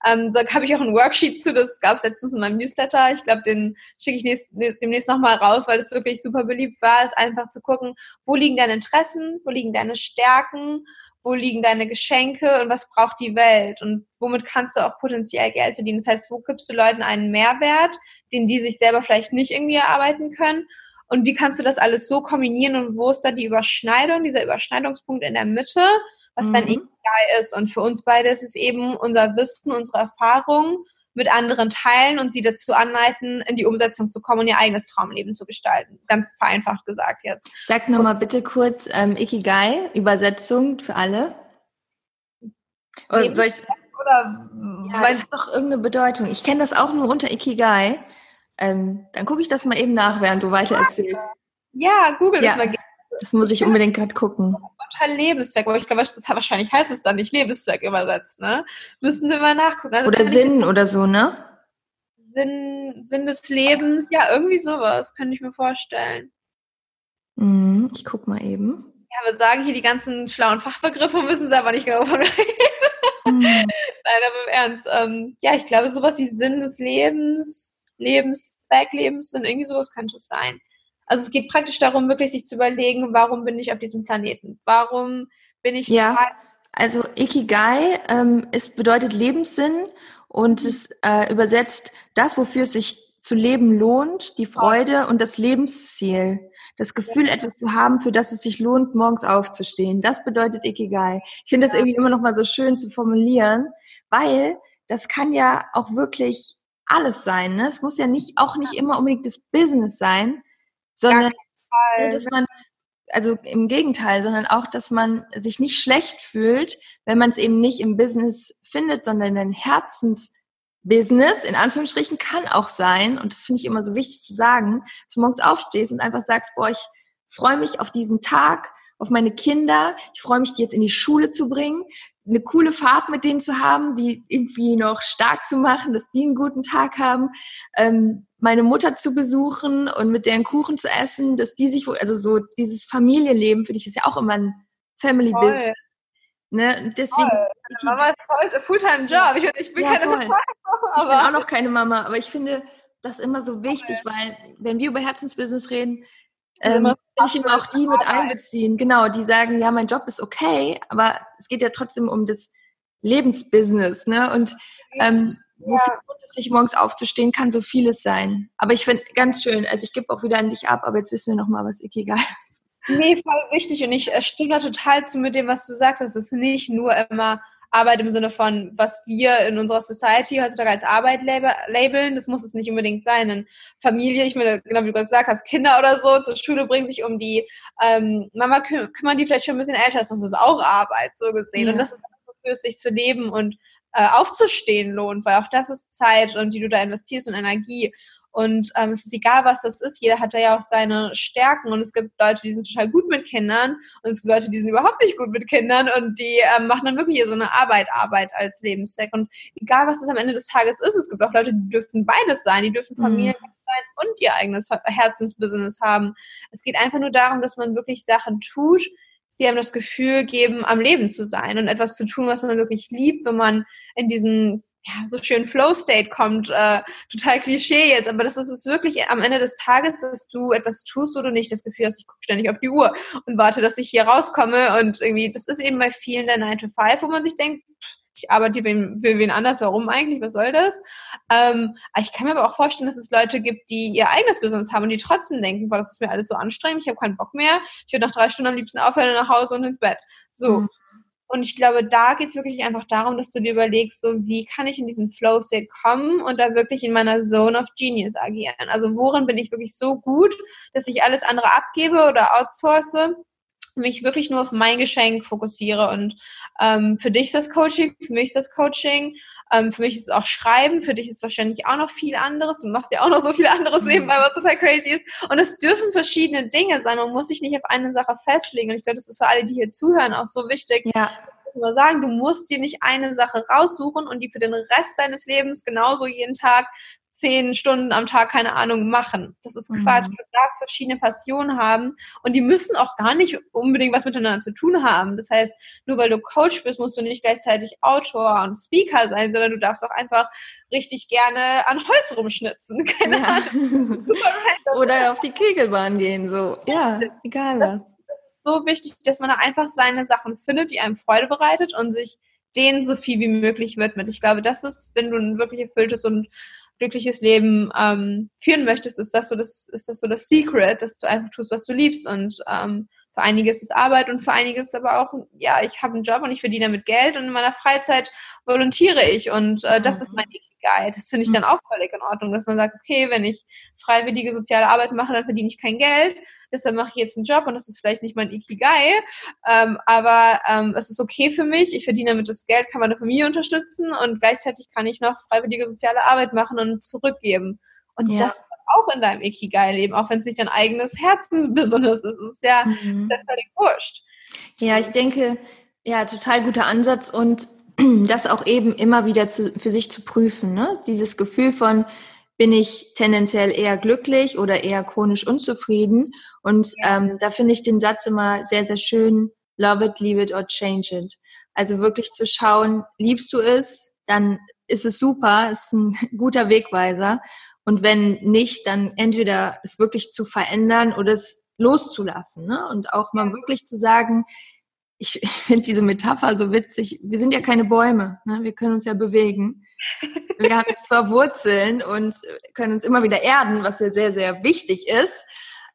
[SPEAKER 2] ähm, da habe ich auch ein Worksheet zu, das gab es letztens in meinem Newsletter. Ich glaube, den schicke ich nächst, demnächst nochmal raus, weil das wirklich super beliebt war, ist einfach zu gucken, wo liegen deine Interessen, wo liegen deine Stärken, wo liegen deine Geschenke und was braucht die Welt und womit kannst du auch potenziell Geld verdienen. Das heißt, wo gibst du Leuten einen Mehrwert, den die sich selber vielleicht nicht irgendwie erarbeiten können und wie kannst du das alles so kombinieren und wo ist da die Überschneidung, dieser Überschneidungspunkt in der Mitte, was mhm. dann egal ist. Und für uns beide ist es eben unser Wissen, unsere Erfahrung mit anderen teilen und sie dazu anleiten, in die Umsetzung zu kommen und ihr eigenes Traumleben zu gestalten. Ganz vereinfacht gesagt jetzt.
[SPEAKER 1] Sag nochmal bitte kurz ähm, Ikigai, Übersetzung für alle. Oder soll ich, oder ja, das hat doch irgendeine Bedeutung. Ich kenne das auch nur unter Ikigai. Ähm, dann gucke ich das mal eben nach, während du weiter erzählst.
[SPEAKER 2] Ja, google ja, das mal.
[SPEAKER 1] Das muss ich unbedingt gerade gucken.
[SPEAKER 2] Unter Lebenszweck, aber ich glaube, das wahrscheinlich heißt es dann nicht Lebenszweck übersetzt, ne? Müssen wir mal nachgucken.
[SPEAKER 1] Also oder Sinn oder so, ne?
[SPEAKER 2] Sinn, Sinn des Lebens, ja, irgendwie sowas, könnte ich mir vorstellen.
[SPEAKER 1] Mhm, ich guck mal eben.
[SPEAKER 2] Ja, wir sagen hier die ganzen schlauen Fachbegriffe, müssen sie aber nicht genau von reden. Mhm. Nein, aber im Ernst. Ähm, ja, ich glaube, sowas wie Sinn des Lebens, Lebenszweck, Lebenssinn, irgendwie sowas könnte es sein. Also es geht praktisch darum, wirklich sich zu überlegen, warum bin ich auf diesem Planeten? Warum bin ich
[SPEAKER 1] ja. Also Ikigai ähm, ist, bedeutet Lebenssinn und mhm. es äh, übersetzt das, wofür es sich zu leben lohnt, die Freude und das Lebensziel. Das Gefühl, etwas zu haben, für das es sich lohnt, morgens aufzustehen. Das bedeutet Ikigai. Ich finde das irgendwie immer noch mal so schön zu formulieren, weil das kann ja auch wirklich alles sein. Ne? Es muss ja nicht, auch nicht immer unbedingt das Business sein, sondern dass man, also im Gegenteil, sondern auch, dass man sich nicht schlecht fühlt, wenn man es eben nicht im Business findet, sondern ein Herzens Business, in Anführungsstrichen, kann auch sein, und das finde ich immer so wichtig zu sagen, dass du morgens aufstehst und einfach sagst, boah, ich freue mich auf diesen Tag, auf meine Kinder, ich freue mich, die jetzt in die Schule zu bringen, eine coole Fahrt mit denen zu haben, die irgendwie noch stark zu machen, dass die einen guten Tag haben, ähm, meine Mutter zu besuchen und mit deren Kuchen zu essen, dass die sich wohl, also so dieses Familienleben, finde ich, ist ja auch immer ein Family Business. Ne? Und deswegen.
[SPEAKER 2] Voll. Mama ist voll, Fulltime-Job. Ich, ich, bin ja, keine
[SPEAKER 1] voll. Mama. Ich bin auch noch keine Mama, aber ich finde das immer so wichtig, okay. weil wenn wir über Herzensbusiness reden, ähm, will ich immer auch die mit einbeziehen. Genau, die sagen, ja, mein Job ist okay, aber es geht ja trotzdem um das Lebensbusiness, ne? Und ähm, ja. wofür lohnt es sich morgens aufzustehen, kann so vieles sein. Aber ich finde ganz schön, also ich gebe auch wieder an dich ab, aber jetzt wissen wir nochmal, was Ikigai
[SPEAKER 2] Nee, voll wichtig und ich äh, stimme da total zu mit dem, was du sagst. Es ist nicht nur immer Arbeit im Sinne von, was wir in unserer Society heutzutage als Arbeit labeln. Das muss es nicht unbedingt sein. Denn Familie, ich meine, genau wie du gerade gesagt hast, Kinder oder so zur Schule bringen sich um die ähm, Mama küm kümmern, die vielleicht schon ein bisschen älter ist. Das ist auch Arbeit, so gesehen. Ja. Und das ist wofür es sich zu leben und äh, aufzustehen lohnt, weil auch das ist Zeit und die du da investierst und Energie. Und ähm, es ist egal, was das ist. Jeder hat da ja auch seine Stärken. Und es gibt Leute, die sind total gut mit Kindern. Und es gibt Leute, die sind überhaupt nicht gut mit Kindern. Und die ähm, machen dann wirklich hier so eine Arbeit, Arbeit als Lebenszweck. Und egal, was es am Ende des Tages ist, es gibt auch Leute, die dürfen beides sein. Die dürfen Familien mhm. sein und ihr eigenes Herzensbusiness haben. Es geht einfach nur darum, dass man wirklich Sachen tut, die einem das Gefühl geben, am Leben zu sein und etwas zu tun, was man wirklich liebt, wenn man in diesen ja, so schönen Flow-State kommt. Äh, total Klischee jetzt, aber das ist es wirklich am Ende des Tages, dass du etwas tust, wo du nicht das Gefühl hast, ich gucke ständig auf die Uhr und warte, dass ich hier rauskomme und irgendwie, das ist eben bei vielen der 9 to 5, wo man sich denkt, ich arbeite für wen anders, warum eigentlich, was soll das? Ähm, ich kann mir aber auch vorstellen, dass es Leute gibt, die ihr eigenes Business haben und die trotzdem denken, boah, das ist mir alles so anstrengend, ich habe keinen Bock mehr, ich würde nach drei Stunden am liebsten aufhören, nach Hause und ins Bett. So. Mhm. Und ich glaube, da geht es wirklich einfach darum, dass du dir überlegst, so wie kann ich in diesen Flow-State kommen und da wirklich in meiner Zone of Genius agieren. Also worin bin ich wirklich so gut, dass ich alles andere abgebe oder outsource mich wirklich nur auf mein Geschenk fokussiere. Und ähm, für dich ist das Coaching, für mich ist das Coaching, ähm, für mich ist es auch Schreiben, für dich ist es wahrscheinlich auch noch viel anderes. Du machst ja auch noch so viel anderes nebenbei, was total crazy ist. Und es dürfen verschiedene Dinge sein. Man muss sich nicht auf eine Sache festlegen. Und ich glaube, das ist für alle, die hier zuhören, auch so wichtig. Ja. Ich muss mal sagen, du musst dir nicht eine Sache raussuchen und die für den Rest deines Lebens genauso jeden Tag zehn Stunden am Tag, keine Ahnung, machen. Das ist Quatsch. Mhm. Du darfst verschiedene Passionen haben und die müssen auch gar nicht unbedingt was miteinander zu tun haben. Das heißt, nur weil du Coach bist, musst du nicht gleichzeitig Autor und Speaker sein, sondern du darfst auch einfach richtig gerne an Holz rumschnitzen. Keine ja. Ahnung.
[SPEAKER 1] Oder auf die Kegelbahn gehen, so. Ja, egal was.
[SPEAKER 2] Das ist so wichtig, dass man da einfach seine Sachen findet, die einem Freude bereitet und sich denen so viel wie möglich widmet. Ich glaube, das ist, wenn du ein wirklich erfülltes und glückliches Leben ähm, führen möchtest, ist das so das, ist das so das Secret, dass du einfach tust, was du liebst. Und ähm, für einige ist es Arbeit und für einige ist es aber auch, ja, ich habe einen Job und ich verdiene damit Geld und in meiner Freizeit volontiere ich und äh, das mhm. ist mein Ikigai. Das finde ich dann auch völlig in Ordnung, dass man sagt, okay, wenn ich freiwillige soziale Arbeit mache, dann verdiene ich kein Geld, deshalb mache ich jetzt einen Job und das ist vielleicht nicht mein Ikigai, ähm, aber ähm, es ist okay für mich, ich verdiene damit das Geld, kann meine Familie unterstützen und gleichzeitig kann ich noch freiwillige soziale Arbeit machen und zurückgeben. Und ja. das auch in deinem Ikigai-Leben, auch wenn es nicht dein eigenes Herzensbusiness ist. Es ist ja, mhm. völlig wurscht.
[SPEAKER 1] Ja, ich denke, ja, total guter Ansatz und das auch eben immer wieder zu, für sich zu prüfen. Ne? Dieses Gefühl von, bin ich tendenziell eher glücklich oder eher chronisch unzufrieden? Und ja. ähm, da finde ich den Satz immer sehr, sehr schön, love it, leave it or change it. Also wirklich zu schauen, liebst du es, dann ist es super, ist ein guter Wegweiser. Und wenn nicht, dann entweder es wirklich zu verändern oder es loszulassen. Ne? Und auch mal wirklich zu sagen, ich, ich finde diese Metapher so witzig. Wir sind ja keine Bäume, ne? wir können uns ja bewegen. Wir haben zwar Wurzeln und können uns immer wieder erden, was ja sehr, sehr wichtig ist.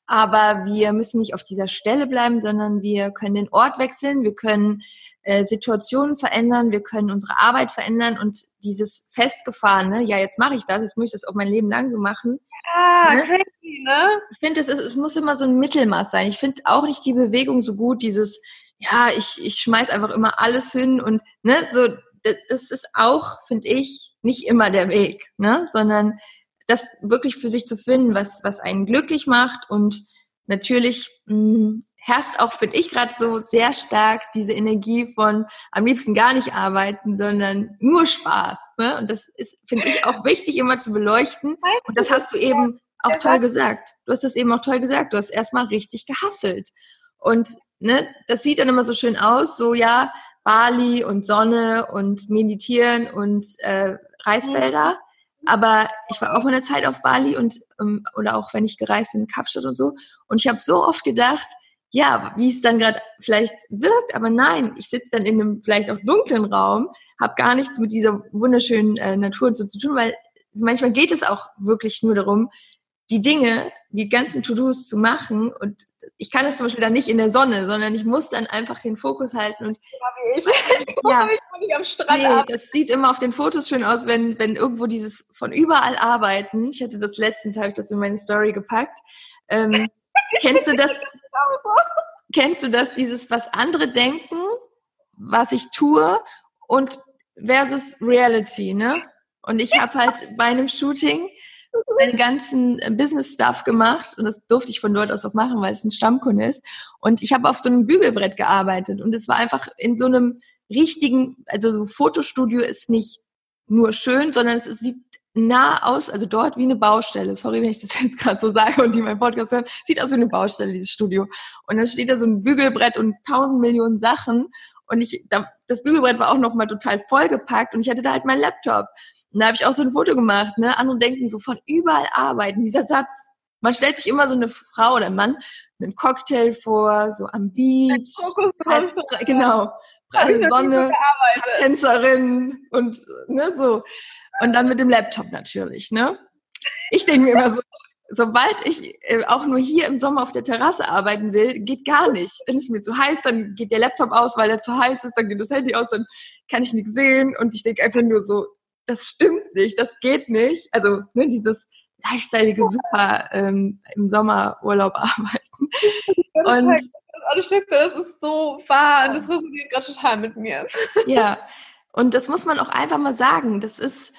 [SPEAKER 1] Aber wir müssen nicht auf dieser Stelle bleiben, sondern wir können den Ort wechseln, wir können äh, Situationen verändern, wir können unsere Arbeit verändern und dieses festgefahrene, ja, jetzt mache ich das, jetzt muss ich das auch mein Leben lang so machen.
[SPEAKER 2] Ja, ne? crazy, ne?
[SPEAKER 1] Ich finde, es, es muss immer so ein Mittelmaß sein. Ich finde auch nicht die Bewegung so gut, dieses, ja, ich, ich schmeiß einfach immer alles hin und, ne, so, das ist auch, finde ich, nicht immer der Weg, ne, sondern das wirklich für sich zu finden, was, was einen glücklich macht und natürlich mh, hm, herrscht auch, finde ich, gerade so sehr stark diese Energie von am liebsten gar nicht arbeiten, sondern nur Spaß. Ne? Und das ist, finde ich, auch wichtig immer zu beleuchten. Und das hast du eben auch toll gesagt. Du hast das eben auch toll gesagt. Du hast erstmal richtig gehasselt. Und ne, das sieht dann immer so schön aus, so ja, Bali und Sonne und Meditieren und äh, Reisfelder. Aber ich war auch mal eine Zeit auf Bali und ähm, oder auch wenn ich gereist bin in Kapstadt und so. Und ich habe so oft gedacht, ja, wie es dann gerade vielleicht wirkt, aber nein, ich sitze dann in einem vielleicht auch dunklen Raum, habe gar nichts mit dieser wunderschönen äh, Natur so zu tun, weil manchmal geht es auch wirklich nur darum, die Dinge, die ganzen To-Dos zu machen und ich kann das zum Beispiel dann nicht in der Sonne, sondern ich muss dann einfach den Fokus halten und
[SPEAKER 2] ja, wie ich. ich ja, nicht am Strand
[SPEAKER 1] nee, ab. das sieht immer auf den Fotos schön aus, wenn wenn irgendwo dieses von überall arbeiten. Ich hatte das letztens habe ich das in meine Story gepackt. Ähm, kennst du das? Kennst du das? Dieses was andere denken, was ich tue und versus Reality, ne? Und ich habe halt bei einem Shooting meinen ganzen Business-Stuff gemacht und das durfte ich von dort aus auch machen, weil es ein Stammkunde ist. Und ich habe auf so einem Bügelbrett gearbeitet und es war einfach in so einem richtigen, also so Fotostudio ist nicht nur schön, sondern es sieht nah aus, also dort wie eine Baustelle. Sorry, wenn ich das jetzt gerade so sage und die meinen Podcast hören. Sieht aus wie eine Baustelle, dieses Studio. Und dann steht da so ein Bügelbrett und tausend Millionen Sachen. Und ich, das Bügelbrett war auch noch mal total vollgepackt und ich hatte da halt meinen Laptop. Und da habe ich auch so ein Foto gemacht, ne? Andere denken so von überall arbeiten. Dieser Satz, man stellt sich immer so eine Frau oder einen Mann mit einem Cocktail vor, so am Beach. Halt, genau. Pralle Sonne, Tänzerin und ne, so. Und dann mit dem Laptop natürlich, ne? Ich denke mir immer so, sobald ich äh, auch nur hier im Sommer auf der Terrasse arbeiten will, geht gar nicht. Dann ist es mir zu heiß, dann geht der Laptop aus, weil er zu heiß ist, dann geht das Handy aus, dann kann ich nichts sehen und ich denke einfach nur so, das stimmt nicht, das geht nicht. Also ne, dieses lifestyleige super ähm, im Sommerurlaub arbeiten.
[SPEAKER 2] Und das ist so wahr und das resoniert gerade total mit mir.
[SPEAKER 1] Ja, und das muss man auch einfach mal sagen. Das ist,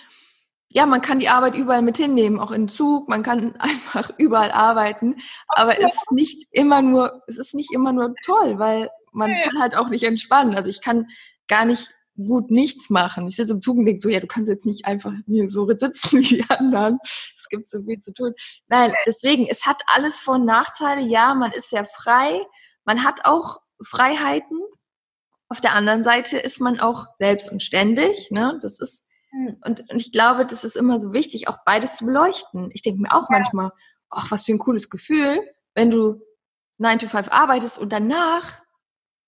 [SPEAKER 1] ja, man kann die Arbeit überall mit hinnehmen, auch in Zug, man kann einfach überall arbeiten, aber es ist nicht immer nur, es ist nicht immer nur toll, weil man kann halt auch nicht entspannen. Also ich kann gar nicht gut nichts machen. Ich sitze im Zug und denke so, ja, du kannst jetzt nicht einfach hier so sitzen wie die anderen. Es gibt so viel zu tun. Nein, deswegen, es hat alles Vor- und Nachteile. Ja, man ist sehr frei. Man hat auch Freiheiten. Auf der anderen Seite ist man auch selbst und ständig. Ne? Das ist. Und, und ich glaube, das ist immer so wichtig, auch beides zu beleuchten. Ich denke mir auch manchmal, ach, was für ein cooles Gefühl, wenn du 9 to 5 arbeitest und danach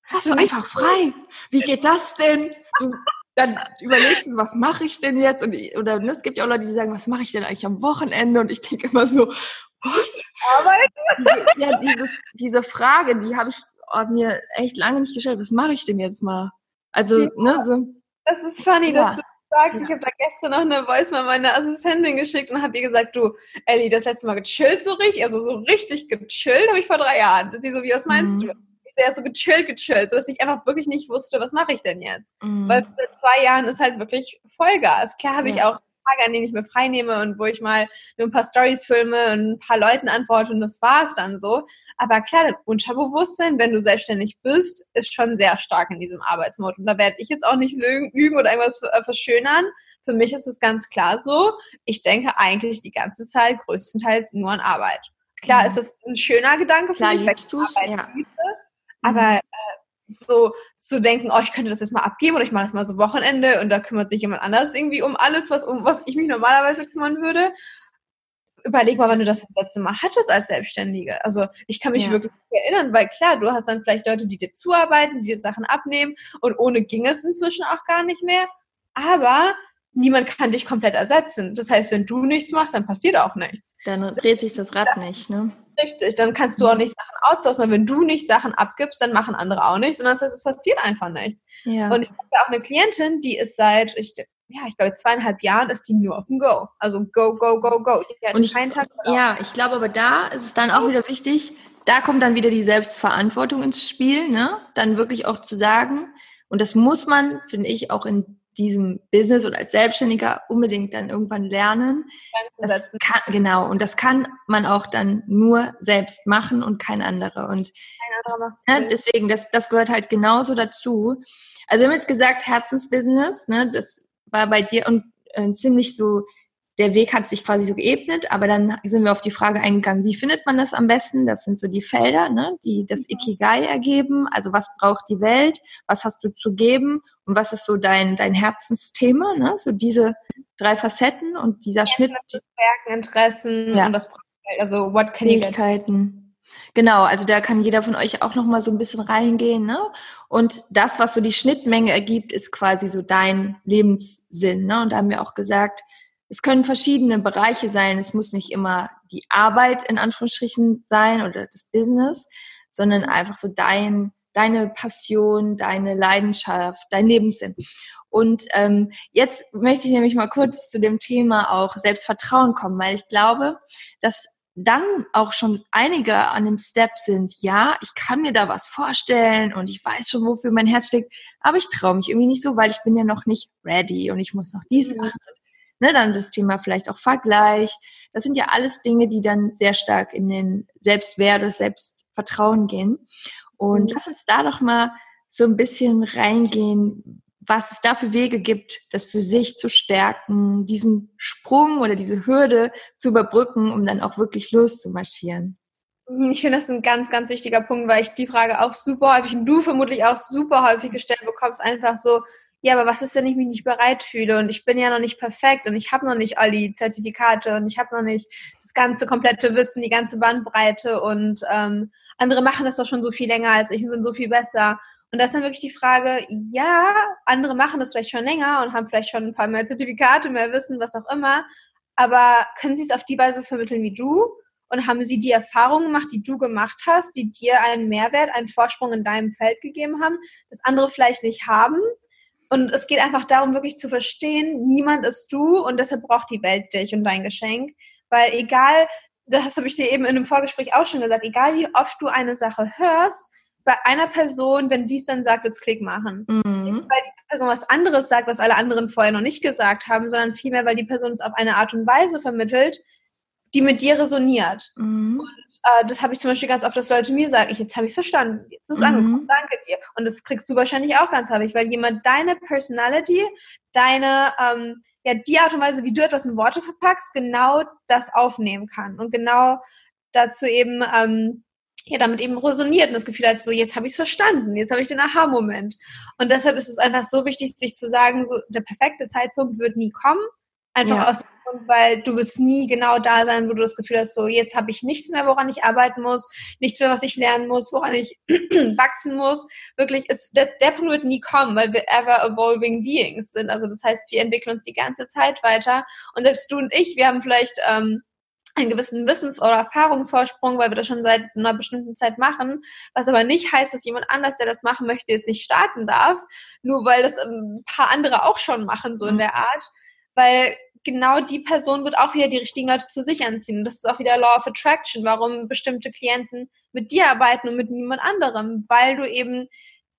[SPEAKER 1] hast du einfach frei. Wie geht das denn? Du, dann überlegst du, was mache ich denn jetzt? Und, oder ne, es gibt ja auch Leute, die sagen, was mache ich denn eigentlich am Wochenende? Und ich denke immer so, was? Arbeiten? Ja, dieses, diese Frage, die habe ich oh, mir echt lange nicht gestellt. Was mache ich denn jetzt mal? Also, ja. ne, so.
[SPEAKER 2] Das ist funny, ja. dass du Ja. Ich habe da gestern noch eine Voice mal meiner Assistentin geschickt und habe ihr gesagt, du, Ellie, das letzte Mal gechillt so richtig, also so richtig gechillt habe ich vor drei Jahren. Sie so, wie, was meinst mhm. du? sehr so gechillt, gechillt, sodass ich einfach wirklich nicht wusste, was mache ich denn jetzt? Mhm. Weil vor zwei Jahren ist halt wirklich Vollgas. Klar habe ja. ich auch Tage, an denen ich mir frei nehme und wo ich mal nur ein paar Stories filme und ein paar Leuten antworte und das war es dann so. Aber klar, das Unterbewusstsein, wenn du selbstständig bist, ist schon sehr stark in diesem Arbeitsmodus. Und da werde ich jetzt auch nicht lügen oder irgendwas äh, verschönern. Für mich ist es ganz klar so, ich denke eigentlich die ganze Zeit größtenteils nur an Arbeit. Klar mhm. ist es ein schöner Gedanke
[SPEAKER 1] für klar, mich, weil ich Arbeit
[SPEAKER 2] ja. liebe, aber mhm. äh, so zu denken, oh, ich könnte das jetzt mal abgeben oder ich mache es mal so Wochenende und da kümmert sich jemand anders irgendwie um alles, was um was ich mich normalerweise kümmern würde. überleg mal, wann du das das letzte Mal hattest als Selbstständige. Also ich kann mich ja. wirklich erinnern, weil klar, du hast dann vielleicht Leute, die dir zuarbeiten, die dir Sachen abnehmen und ohne ging es inzwischen auch gar nicht mehr. Aber niemand kann dich komplett ersetzen. Das heißt, wenn du nichts machst, dann passiert auch nichts.
[SPEAKER 1] Dann dreht sich das Rad ja. nicht, ne?
[SPEAKER 2] Richtig, dann kannst du auch nicht Sachen outsourcen, weil wenn du nicht Sachen abgibst, dann machen andere auch nichts, sondern das heißt, es passiert einfach nichts. Ja. Und ich habe auch eine Klientin, die ist seit, ich ja, ich glaube, zweieinhalb Jahren ist die nur auf dem Go. Also go, go, go, go.
[SPEAKER 1] und ich, keinen Tag ja, ich glaube, aber da ist es dann auch wieder wichtig, da kommt dann wieder die Selbstverantwortung ins Spiel, ne? Dann wirklich auch zu sagen, und das muss man, finde ich, auch in diesem Business und als Selbstständiger unbedingt dann irgendwann lernen. Das kann, genau, und das kann man auch dann nur selbst machen und kein anderer. Und kein anderer ne, deswegen, das, das gehört halt genauso dazu. Also wir haben jetzt gesagt, Herzensbusiness, ne, das war bei dir und äh, ziemlich so, der Weg hat sich quasi so geebnet, aber dann sind wir auf die Frage eingegangen, wie findet man das am besten? Das sind so die Felder, ne, die das mhm. Ikigai ergeben. Also was braucht die Welt? Was hast du zu geben? Und was ist so dein, dein Herzensthema? Ne? So diese drei Facetten und dieser Schnitt.
[SPEAKER 2] Stärken, Interessen ja. und das also what can
[SPEAKER 1] Fähigkeiten. Genau, also da kann jeder von euch auch noch mal so ein bisschen reingehen, ne? Und das, was so die Schnittmenge ergibt, ist quasi so dein Lebenssinn, ne? Und da haben wir auch gesagt, es können verschiedene Bereiche sein. Es muss nicht immer die Arbeit in Anführungsstrichen sein oder das Business, sondern einfach so dein deine Passion, deine Leidenschaft, dein Lebenssinn. Und ähm, jetzt möchte ich nämlich mal kurz zu dem Thema auch Selbstvertrauen kommen, weil ich glaube, dass dann auch schon einige an dem Step sind, ja, ich kann mir da was vorstellen und ich weiß schon, wofür mein Herz schlägt, aber ich traue mich irgendwie nicht so, weil ich bin ja noch nicht ready und ich muss noch dies machen. Ne, dann das Thema vielleicht auch Vergleich. Das sind ja alles Dinge, die dann sehr stark in den Selbstwert oder Selbstvertrauen gehen. Und mhm. lass uns da doch mal so ein bisschen reingehen, was es da für Wege gibt, das für sich zu stärken, diesen Sprung oder diese Hürde zu überbrücken, um dann auch wirklich loszumarschieren.
[SPEAKER 2] Mhm, ich finde das ein ganz, ganz wichtiger Punkt, weil ich die Frage auch super häufig und du vermutlich auch super häufig gestellt bekommst, einfach so, ja, aber was ist, wenn ich mich nicht bereit fühle und ich bin ja noch nicht perfekt und ich habe noch nicht all die Zertifikate und ich habe noch nicht das ganze komplette Wissen, die ganze Bandbreite und ähm, andere machen das doch schon so viel länger als ich und sind so viel besser. Und da ist dann wirklich die Frage, ja, andere machen das vielleicht schon länger und haben vielleicht schon ein paar mehr Zertifikate, mehr Wissen, was auch immer, aber können sie es auf die Weise vermitteln wie du? Und haben sie die Erfahrungen gemacht, die du gemacht hast, die dir einen Mehrwert, einen Vorsprung in deinem Feld gegeben haben, das andere vielleicht nicht haben? Und es geht einfach darum, wirklich zu verstehen, niemand ist du und deshalb braucht die Welt dich und dein Geschenk. Weil egal, das habe ich dir eben in einem Vorgespräch auch schon gesagt, egal wie oft du eine Sache hörst, bei einer Person, wenn sie es dann sagt, wird es Klick machen. Mhm. Weil die Person was anderes sagt, was alle anderen vorher noch nicht gesagt haben, sondern vielmehr, weil die Person es auf eine Art und Weise vermittelt, die mit dir resoniert. Mhm. Und äh, das habe ich zum Beispiel ganz oft, dass Leute mir sagen, ich, jetzt habe ich es verstanden, jetzt ist es mhm. angekommen, danke dir. Und das kriegst du wahrscheinlich auch ganz häufig, weil jemand deine Personality, deine, ähm, ja, die Art und Weise, wie du etwas in Worte verpackst, genau das aufnehmen kann und genau dazu eben ähm, ja, damit eben resoniert und das Gefühl hat, so jetzt habe ich es verstanden, jetzt habe ich den Aha-Moment. Und deshalb ist es einfach so wichtig, sich zu sagen, so der perfekte Zeitpunkt wird nie kommen. Einfach ja. aus dem Grund, weil du wirst nie genau da sein, wo du das Gefühl hast, so jetzt habe ich nichts mehr, woran ich arbeiten muss, nichts mehr, was ich lernen muss, woran ich wachsen muss. Wirklich, ist, der, der Punkt wird nie kommen, weil wir ever evolving beings sind. Also das heißt, wir entwickeln uns die ganze Zeit weiter. Und selbst du und ich, wir haben vielleicht ähm, einen gewissen Wissens- oder Erfahrungsvorsprung, weil wir das schon seit einer bestimmten Zeit machen, was aber nicht heißt, dass jemand anders, der das machen möchte, jetzt nicht starten darf, nur weil das ein paar andere auch schon machen, so in mhm. der Art, weil genau die Person wird auch wieder die richtigen Leute zu sich anziehen. Das ist auch wieder Law of Attraction, warum bestimmte Klienten mit dir arbeiten und mit niemand anderem, weil du eben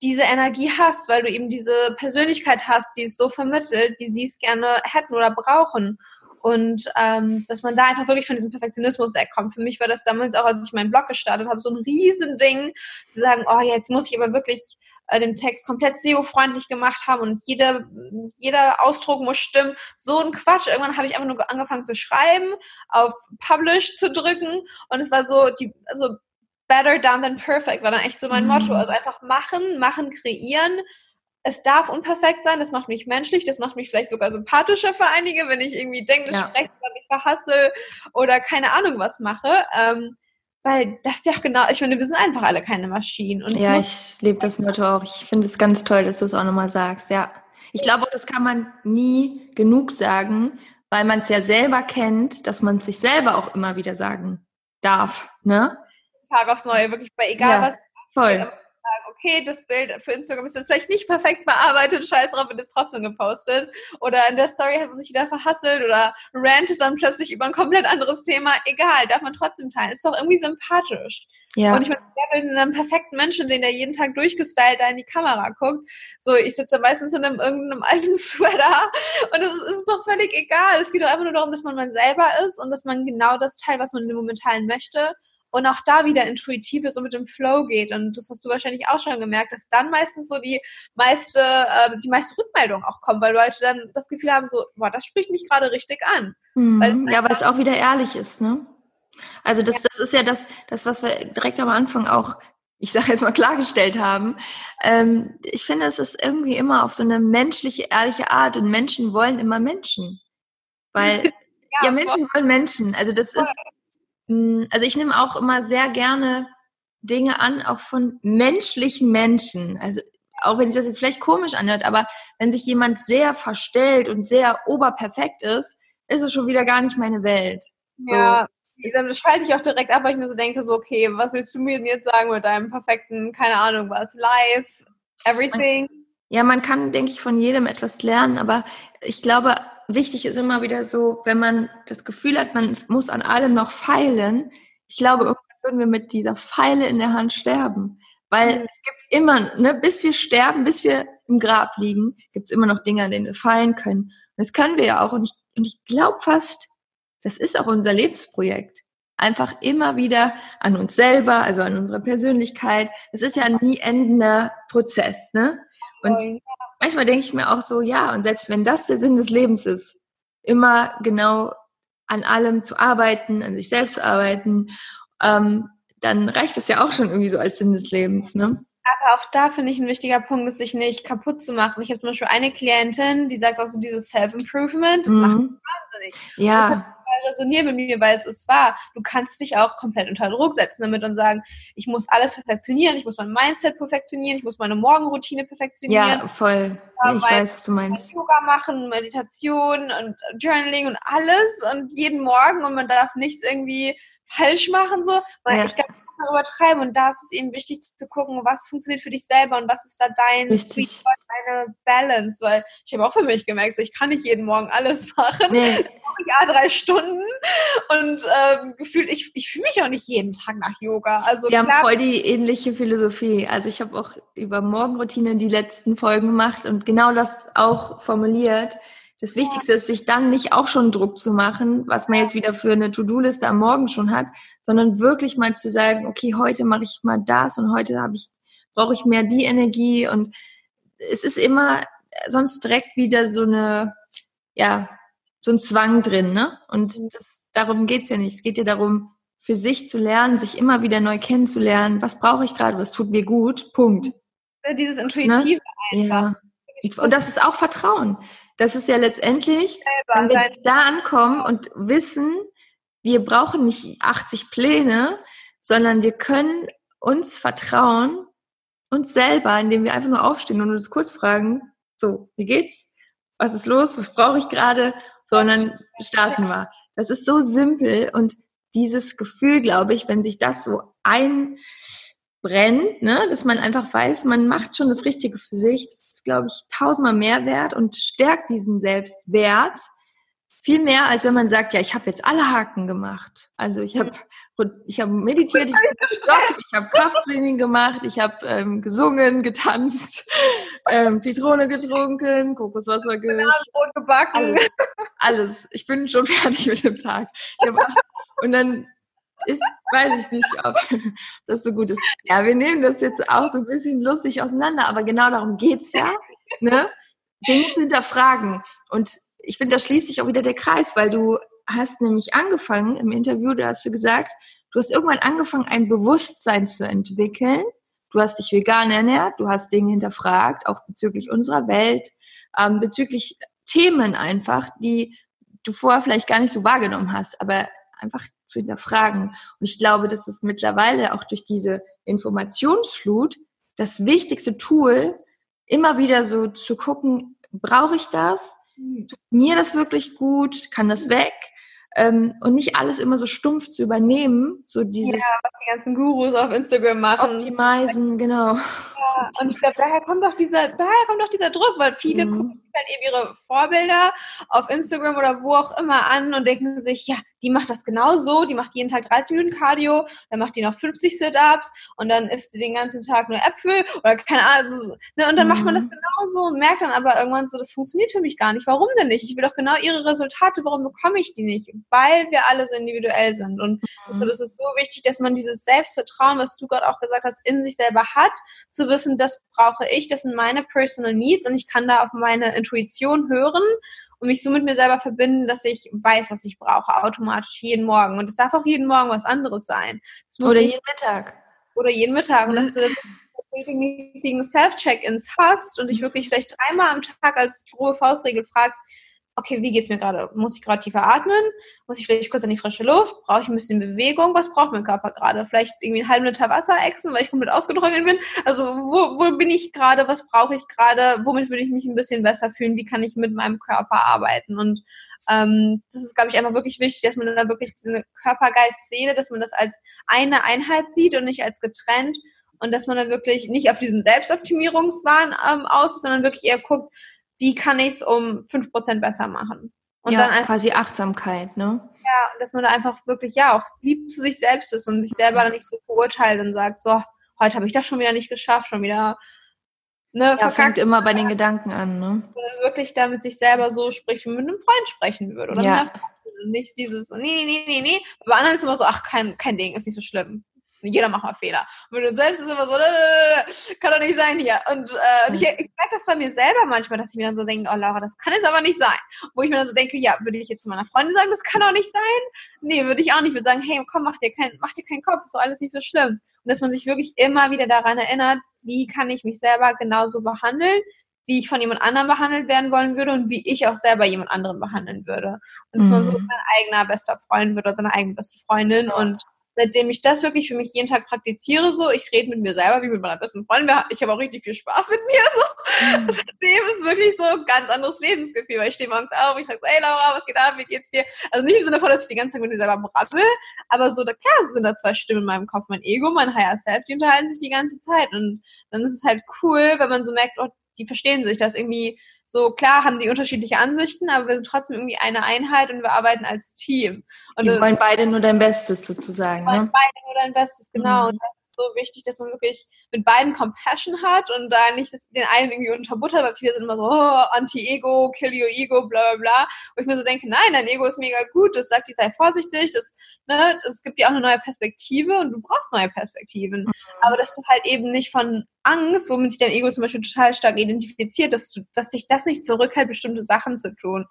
[SPEAKER 2] diese Energie hast, weil du eben diese Persönlichkeit hast, die es so vermittelt, wie sie es gerne hätten oder brauchen. Und ähm, dass man da einfach wirklich von diesem Perfektionismus wegkommt. Für mich war das damals auch, als ich meinen Blog gestartet habe, so ein Riesending, zu sagen, oh, jetzt muss ich aber wirklich äh, den Text komplett SEO-freundlich gemacht haben und jeder, jeder Ausdruck muss stimmen. So ein Quatsch. Irgendwann habe ich einfach nur angefangen zu schreiben, auf Publish zu drücken und es war so, die, also better done than perfect war dann echt so mein mhm. Motto. Also einfach machen, machen, kreieren es darf unperfekt sein, das macht mich menschlich, das macht mich vielleicht sogar sympathischer für einige, wenn ich irgendwie denke, das ja. spreche, ich verhassel oder keine Ahnung was mache. Ähm, weil das ja auch genau, ich meine, wir sind einfach alle keine Maschinen.
[SPEAKER 1] Und ich ja, ich lebe das Motto auch. Ich finde es ganz toll, dass du es auch nochmal sagst, ja. Ich glaube das kann man nie genug sagen, weil man es ja selber kennt, dass man es sich selber auch immer wieder sagen darf, ne?
[SPEAKER 2] Tag aufs Neue, wirklich bei egal ja, was.
[SPEAKER 1] Voll
[SPEAKER 2] sagen, okay, das Bild für Instagram ist jetzt vielleicht nicht perfekt bearbeitet, scheiß drauf, wird jetzt trotzdem gepostet. Oder in der Story hat man sich wieder verhasselt oder rantet dann plötzlich über ein komplett anderes Thema. Egal, darf man trotzdem teilen. Ist doch irgendwie sympathisch. Ja. Und ich meine, wer will einen perfekten Menschen sehen, der jeden Tag durchgestylt da in die Kamera guckt? So, ich sitze meistens in einem irgendeinem alten Sweater und es ist, ist doch völlig egal. Es geht doch einfach nur darum, dass man man selber ist und dass man genau das teilt, was man in dem Moment teilen möchte und auch da wieder intuitiv ist und mit dem Flow geht. Und das hast du wahrscheinlich auch schon gemerkt, dass dann meistens so die meiste, äh, die meiste Rückmeldung auch kommt, weil Leute dann das Gefühl haben, so, boah, das spricht mich gerade richtig an.
[SPEAKER 1] Mhm. Weil, ja, weil es auch wieder ehrlich ist, ne? Also das, ja. das ist ja das, das, was wir direkt am Anfang auch, ich sage jetzt mal, klargestellt haben. Ähm, ich finde, es ist irgendwie immer auf so eine menschliche, ehrliche Art und Menschen wollen immer Menschen. Weil, ja, ja Menschen wollen Menschen. Also das ist also ich nehme auch immer sehr gerne Dinge an, auch von menschlichen Menschen. Also auch wenn sich das jetzt vielleicht komisch anhört, aber wenn sich jemand sehr verstellt und sehr oberperfekt ist, ist es schon wieder gar nicht meine Welt.
[SPEAKER 2] Ja, so. dann schalte ich auch direkt ab, weil ich mir so denke, so, okay, was willst du mir denn jetzt sagen mit deinem perfekten, keine Ahnung was, live, everything?
[SPEAKER 1] Ja, man kann, denke ich, von jedem etwas lernen, aber ich glaube, wichtig ist immer wieder so, wenn man das Gefühl hat, man muss an allem noch feilen, ich glaube, irgendwann würden wir mit dieser Pfeile in der Hand sterben. Weil mhm. es gibt immer, ne, bis wir sterben, bis wir im Grab liegen, gibt es immer noch Dinge, an denen wir fallen können. Und das können wir ja auch. Und ich, und ich glaube fast, das ist auch unser Lebensprojekt. Einfach immer wieder an uns selber, also an unserer Persönlichkeit. Das ist ja ein nie endender Prozess, ne? Und manchmal denke ich mir auch so, ja, und selbst wenn das der Sinn des Lebens ist, immer genau an allem zu arbeiten, an sich selbst zu arbeiten, ähm, dann reicht es ja auch schon irgendwie so als Sinn des Lebens, ne?
[SPEAKER 2] Aber auch da finde ich ein wichtiger Punkt, sich nicht kaputt zu machen. Ich habe zum Beispiel eine Klientin, die sagt auch so dieses Self-Improvement, das mhm. macht mich wahnsinnig.
[SPEAKER 1] Ja
[SPEAKER 2] resoniert mit mir, weil es ist wahr. Du kannst dich auch komplett unter Druck setzen damit und sagen, ich muss alles perfektionieren, ich muss mein Mindset perfektionieren, ich muss meine Morgenroutine perfektionieren.
[SPEAKER 1] Ja, voll. Ja, ich weiß, was du meinst.
[SPEAKER 2] Yoga machen, Meditation und Journaling und alles und jeden Morgen und man darf nichts irgendwie falsch machen, so. Weil ja. ich glaube, man übertreiben. Und da ist es eben wichtig zu gucken, was funktioniert für dich selber und was ist da dein
[SPEAKER 1] Richtig. Sweet
[SPEAKER 2] deine Balance. Weil ich habe auch für mich gemerkt, so, ich kann nicht jeden Morgen alles machen. Nee. Ja, drei Stunden und ähm, gefühlt, ich, ich fühle mich auch nicht jeden Tag nach Yoga. Also
[SPEAKER 1] Wir klar, haben voll die ähnliche Philosophie. Also ich habe auch über Morgenroutine die letzten Folgen gemacht und genau das auch formuliert das Wichtigste ist, sich dann nicht auch schon Druck zu machen, was man jetzt wieder für eine To-Do-Liste am Morgen schon hat, sondern wirklich mal zu sagen, okay, heute mache ich mal das und heute habe ich, brauche ich mehr die Energie und es ist immer sonst direkt wieder so eine, ja, so ein Zwang drin, ne? Und mhm. das, darum geht's ja nicht. Es geht ja darum, für sich zu lernen, sich immer wieder neu kennenzulernen. Was brauche ich gerade? Was tut mir gut? Punkt.
[SPEAKER 2] Dieses Intuitive
[SPEAKER 1] ne? einfach. Ja. Und das ist auch Vertrauen das ist ja letztendlich, wenn wir da ankommen und wissen, wir brauchen nicht 80 Pläne, sondern wir können uns vertrauen, uns selber, indem wir einfach nur aufstehen und uns kurz fragen, so, wie geht's? Was ist los? Was brauche ich gerade? Sondern starten wir. Das ist so simpel und dieses Gefühl, glaube ich, wenn sich das so einbrennt, ne, dass man einfach weiß, man macht schon das Richtige für sich, glaube ich, tausendmal mehr wert und stärkt diesen Selbstwert viel mehr, als wenn man sagt, ja, ich habe jetzt alle Haken gemacht. Also ich habe ich habe meditiert, ich habe gejoggt, ich habe Krafttraining gemacht, ich habe ähm, gesungen, getanzt, ähm, Zitrone getrunken, Kokoswasser ge
[SPEAKER 2] gebacken.
[SPEAKER 1] Alles, alles. Ich bin schon fertig mit dem Tag. und dann ist, weiß ich nicht, ob das so gut ist. Ja, wir nehmen das jetzt auch so ein bisschen lustig auseinander, aber genau darum geht's ja, ne? Dinge zu hinterfragen. Und ich finde, da schließt sich auch wieder der Kreis, weil du hast nämlich angefangen im Interview, da hast du gesagt, du hast irgendwann angefangen, ein Bewusstsein zu entwickeln. Du hast dich vegan ernährt, du hast Dinge hinterfragt, auch bezüglich unserer Welt, ähm, bezüglich Themen einfach, die du vorher vielleicht gar nicht so wahrgenommen hast, aber einfach zu hinterfragen. Und ich glaube, das ist mittlerweile auch durch diese Informationsflut das wichtigste Tool, immer wieder so zu gucken, brauche ich das? Hm. Tut mir das wirklich gut? Kann das weg? Ähm, und nicht alles immer so stumpf zu übernehmen, so dieses. Ja,
[SPEAKER 2] was die ganzen Gurus auf Instagram machen.
[SPEAKER 1] Optimizen, genau.
[SPEAKER 2] Ja, und ich glaube, daher kommt doch dieser, daher kommt doch dieser Druck, weil viele mhm. gucken halt eben ihre Vorbilder auf Instagram oder wo auch immer an und denken sich, ja, die macht das genauso, die macht jeden Tag 30 Minuten Cardio, dann macht die noch 50 Sit-Ups und dann isst sie den ganzen Tag nur Äpfel oder keine Ahnung. Ne, und dann mhm. macht man das mhm. genauso und merkt dann aber irgendwann so, das funktioniert für mich gar nicht. Warum denn nicht? Ich will doch genau ihre Resultate, warum bekomme ich die nicht? Weil wir alle so individuell sind. Und mhm. deshalb ist es so wichtig, dass man dieses Selbstvertrauen, was du gerade auch gesagt hast, in sich selber hat, zu wissen, das brauche ich, das sind meine Personal Needs und ich kann da auf meine Intuition hören und mich so mit mir selber verbinden, dass ich weiß, was ich brauche, automatisch jeden Morgen. Und es darf auch jeden Morgen was anderes sein.
[SPEAKER 1] oder jeden Mittag.
[SPEAKER 2] Oder jeden Mittag. Und dass du regelmäßigen Self-Check-ins hast und dich mhm. wirklich vielleicht dreimal am Tag als hohe Faustregel fragst, okay, wie geht's mir gerade? Muss ich gerade tiefer atmen? Muss ich vielleicht kurz an die frische Luft? Brauche ich ein bisschen Bewegung? Was braucht mein Körper gerade? Vielleicht irgendwie einen halben Liter Wasser exen, weil ich komplett ausgetrocknet bin? Also wo, wo bin ich gerade? Was brauche ich gerade? Womit würde ich mich ein bisschen besser fühlen? Wie kann ich mit meinem Körper arbeiten? Und ähm, das ist, glaube ich, einfach wirklich wichtig, dass man da wirklich diese Körper, Geist, Seele, dass man das als eine Einheit sieht und nicht als getrennt und dass man dann wirklich nicht auf diesen Selbstoptimierungswahn ähm, aus ist, sondern wirklich eher guckt, wie kann ich es um fünf Prozent besser machen?
[SPEAKER 1] Und ja, dann einfach, quasi Achtsamkeit, ne?
[SPEAKER 2] Ja, dass man da einfach wirklich, ja, auch lieb zu sich selbst ist und sich selber dann nicht so verurteilt und sagt, so, heute habe ich das schon wieder nicht geschafft, schon wieder
[SPEAKER 1] Ne, ja, fängt immer bei den Gedanken an, ne?
[SPEAKER 2] Wirklich da mit sich selber so spricht, wie man mit einem Freund sprechen würde. Oder ja. mit einer Freundin. Nicht dieses, nee, nee, nee, nee. Bei anderen ist immer so, ach, kein, kein Ding, ist nicht so schlimm jeder macht mal Fehler. Und mit uns selbst ist immer so, äh, kann doch nicht sein hier. Und, äh, und ich, ich merke das bei mir selber manchmal, dass ich mir dann so denke, oh Laura, das kann jetzt aber nicht sein. Wo ich mir dann so denke, ja, würde ich jetzt zu meiner Freundin sagen, das kann doch nicht sein? Nee, würde ich auch nicht. Ich würde sagen, hey, komm, mach dir, kein, mach dir keinen Kopf, ist doch alles nicht so schlimm. Und dass man sich wirklich immer wieder daran erinnert, wie kann ich mich selber genauso behandeln, wie ich von jemand anderem behandelt werden wollen würde und wie ich auch selber jemand anderen behandeln würde. Und dass mhm. man so mhm. sein eigener bester Freund wird oder seine eigene beste Freundin und seitdem ich das wirklich für mich jeden Tag praktiziere, so, ich rede mit mir selber wie mit meiner besten Freundin, ich habe auch richtig viel Spaß mit mir, so. Mhm. Seitdem ist es wirklich so ein ganz anderes Lebensgefühl, weil ich stehe morgens auf, ich sage hey Laura, was geht ab, wie geht's dir? Also nicht im Sinne von, dass ich die ganze Zeit mit mir selber brabbel, aber so, da, klar sind da zwei Stimmen in meinem Kopf, mein Ego, mein Higher Self, die unterhalten sich die ganze Zeit und dann ist es halt cool, wenn man so merkt, oh, die verstehen sich, das irgendwie so, klar haben die unterschiedliche Ansichten, aber wir sind trotzdem irgendwie eine Einheit und wir arbeiten als Team. Und
[SPEAKER 1] die wollen beide nur dein Bestes sozusagen.
[SPEAKER 2] Wollen ne? beide nur dein Bestes, genau. Mhm. Und das ist so wichtig, dass man wirklich mit beiden Compassion hat und da nicht den einen irgendwie unterbuttert, weil viele sind immer so, oh, Anti-Ego, kill your ego, bla bla bla. Wo ich mir so denke, nein, dein Ego ist mega gut, das sagt dir, sei vorsichtig, das, ne, es gibt dir auch eine neue Perspektive und du brauchst neue Perspektiven. Mhm. Aber dass du halt eben nicht von Angst, womit sich dein Ego zum Beispiel total stark identifiziert, dass du, dass sich das nicht zurückhält, bestimmte Sachen zu tun.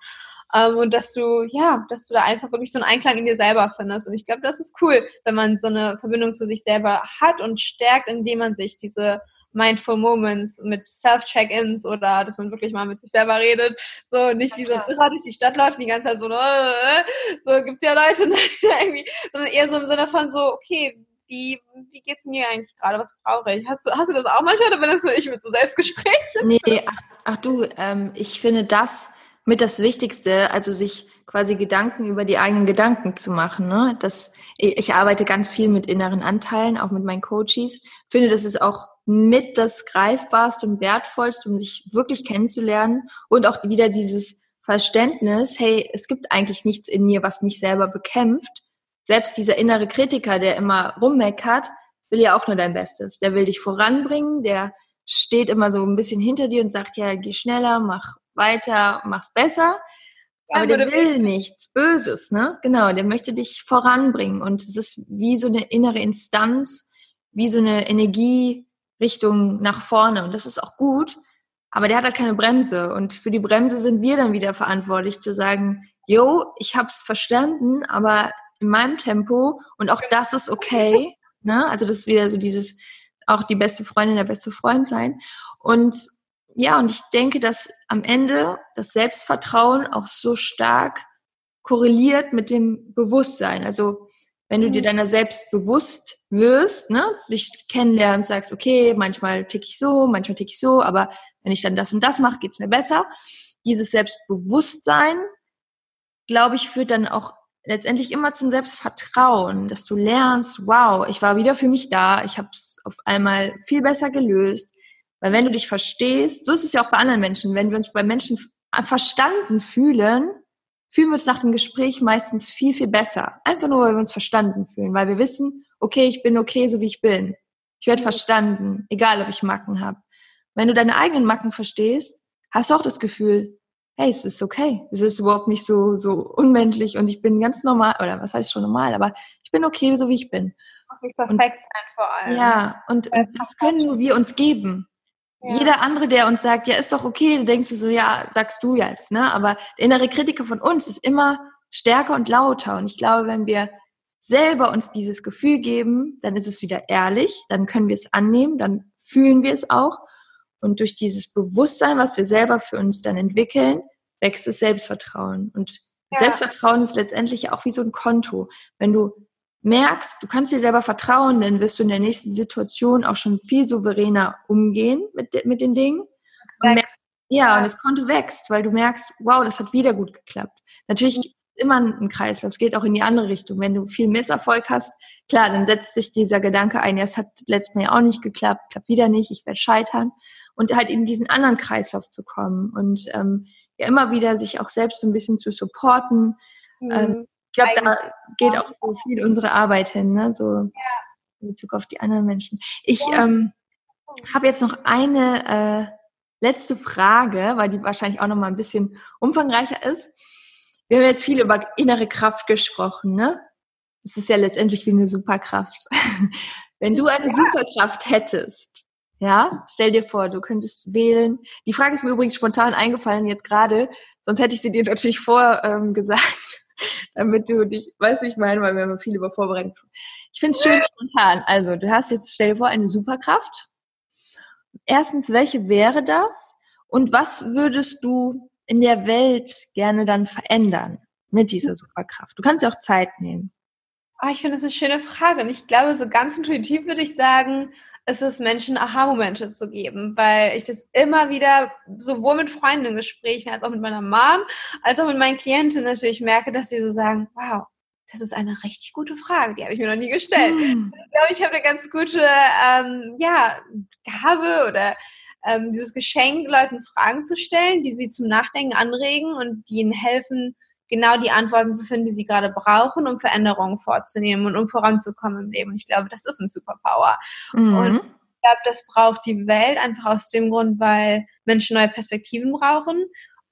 [SPEAKER 2] Ähm, und dass du, ja, dass du da einfach wirklich so einen Einklang in dir selber findest. Und ich glaube, das ist cool, wenn man so eine Verbindung zu sich selber hat und stärkt, indem man sich diese Mindful Moments mit Self-Check-Ins oder dass man wirklich mal mit sich selber redet. So nicht wie so ein Irrer durch die Stadt läuft und die ganze Zeit so, äh, so gibt's ja Leute, die irgendwie, sondern eher so im Sinne von so, okay, wie, wie geht's mir eigentlich gerade? Was brauche ich? Hast du, hast du das auch manchmal oder bin das so ich mit so Selbstgesprächen?
[SPEAKER 1] Nee, ach, ach du, ähm, ich finde das mit das Wichtigste, also sich quasi Gedanken über die eigenen Gedanken zu machen. Ne? Das, ich, ich arbeite ganz viel mit inneren Anteilen, auch mit meinen Coaches. Finde, das ist auch mit das greifbarste und wertvollste, um sich wirklich kennenzulernen und auch wieder dieses Verständnis, hey, es gibt eigentlich nichts in mir, was mich selber bekämpft, selbst dieser innere Kritiker, der immer rummeckert, will ja auch nur dein Bestes. Der will dich voranbringen, der steht immer so ein bisschen hinter dir und sagt, ja, geh schneller, mach weiter, mach's besser. Aber der will nichts Böses, ne? Genau, der möchte dich voranbringen. Und es ist wie so eine innere Instanz, wie so eine Energierichtung nach vorne. Und das ist auch gut. Aber der hat halt keine Bremse. Und für die Bremse sind wir dann wieder verantwortlich zu sagen, yo, ich hab's verstanden, aber in meinem Tempo und auch das ist okay. Ne? Also das ist wieder so dieses, auch die beste Freundin, der beste Freund sein. Und ja, und ich denke, dass am Ende das Selbstvertrauen auch so stark korreliert mit dem Bewusstsein. Also wenn du dir mhm. deiner selbst bewusst wirst, ne, dich kennenlernst, sagst, okay, manchmal tick ich so, manchmal tick ich so, aber wenn ich dann das und das mache, geht's mir besser. Dieses Selbstbewusstsein, glaube ich, führt dann auch letztendlich immer zum Selbstvertrauen, dass du lernst, wow, ich war wieder für mich da, ich habe es auf einmal viel besser gelöst. Weil wenn du dich verstehst, so ist es ja auch bei anderen Menschen, wenn wir uns bei Menschen verstanden fühlen, fühlen wir uns nach dem Gespräch meistens viel, viel besser. Einfach nur, weil wir uns verstanden fühlen, weil wir wissen, okay, ich bin okay, so wie ich bin. Ich werde verstanden, egal ob ich Macken habe. Wenn du deine eigenen Macken verstehst, hast du auch das Gefühl, hey, es ist okay. Es ist überhaupt nicht so, so unmännlich und ich bin ganz normal, oder was heißt schon normal, aber ich bin okay, so wie ich bin.
[SPEAKER 2] Muss nicht perfekt und, sein vor allem.
[SPEAKER 1] Ja, und, und das können nur wir uns geben. Ja. Jeder andere, der uns sagt, ja, ist doch okay, du denkst du so, ja, sagst du jetzt, ne? Aber der innere Kritiker von uns ist immer stärker und lauter. Und ich glaube, wenn wir selber uns dieses Gefühl geben, dann ist es wieder ehrlich, dann können wir es annehmen, dann fühlen wir es auch. Und durch dieses Bewusstsein, was wir selber für uns dann entwickeln, wächst das Selbstvertrauen. Und ja. Selbstvertrauen ist letztendlich auch wie so ein Konto. Wenn du merkst, du kannst dir selber vertrauen, dann wirst du in der nächsten Situation auch schon viel souveräner umgehen mit, mit den Dingen. Und merkst, ja, und das Konto wächst, weil du merkst, wow, das hat wieder gut geklappt. Natürlich mhm. immer ein Kreislauf, es geht auch in die andere Richtung. Wenn du viel Misserfolg hast, klar, dann setzt sich dieser Gedanke ein, ja, es hat letztes Mal ja auch nicht geklappt, klappt wieder nicht, ich werde scheitern. Und halt in diesen anderen Kreislauf zu kommen und ähm, ja immer wieder sich auch selbst so ein bisschen zu supporten, mhm. ähm, ich glaube, da geht auch so viel unsere Arbeit hin, ne? so ja. in Bezug auf die anderen Menschen. Ich ja. ähm, habe jetzt noch eine äh, letzte Frage, weil die wahrscheinlich auch noch mal ein bisschen umfangreicher ist. Wir haben jetzt viel über innere Kraft gesprochen, ne? Es ist ja letztendlich wie eine Superkraft. Wenn du eine ja. Superkraft hättest, ja, stell dir vor, du könntest wählen. Die Frage ist mir übrigens spontan eingefallen jetzt gerade, sonst hätte ich sie dir natürlich vor ähm, damit du dich, weißt du, ich meine, weil wir haben viel über Vorbereitung. Ich finde es schön spontan. Also, du hast jetzt, stell dir vor, eine Superkraft. Erstens, welche wäre das? Und was würdest du in der Welt gerne dann verändern mit dieser Superkraft? Du kannst ja auch Zeit nehmen.
[SPEAKER 2] Oh, ich finde das eine schöne Frage. Und ich glaube, so ganz intuitiv würde ich sagen, ist es Menschen Aha-Momente zu geben, weil ich das immer wieder sowohl mit Freunden in Gesprächen als auch mit meiner Mom, als auch mit meinen Klienten natürlich merke, dass sie so sagen, wow, das ist eine richtig gute Frage, die habe ich mir noch nie gestellt. Mm. Ich glaube, ich habe eine ganz gute ähm, ja, Gabe oder ähm, dieses Geschenk, Leuten Fragen zu stellen, die sie zum Nachdenken anregen und die ihnen helfen, genau die Antworten zu finden, die sie gerade brauchen, um Veränderungen vorzunehmen und um voranzukommen im Leben. Und ich glaube, das ist ein Superpower. Mhm. Und ich glaube, das braucht die Welt einfach aus dem Grund, weil Menschen neue Perspektiven brauchen.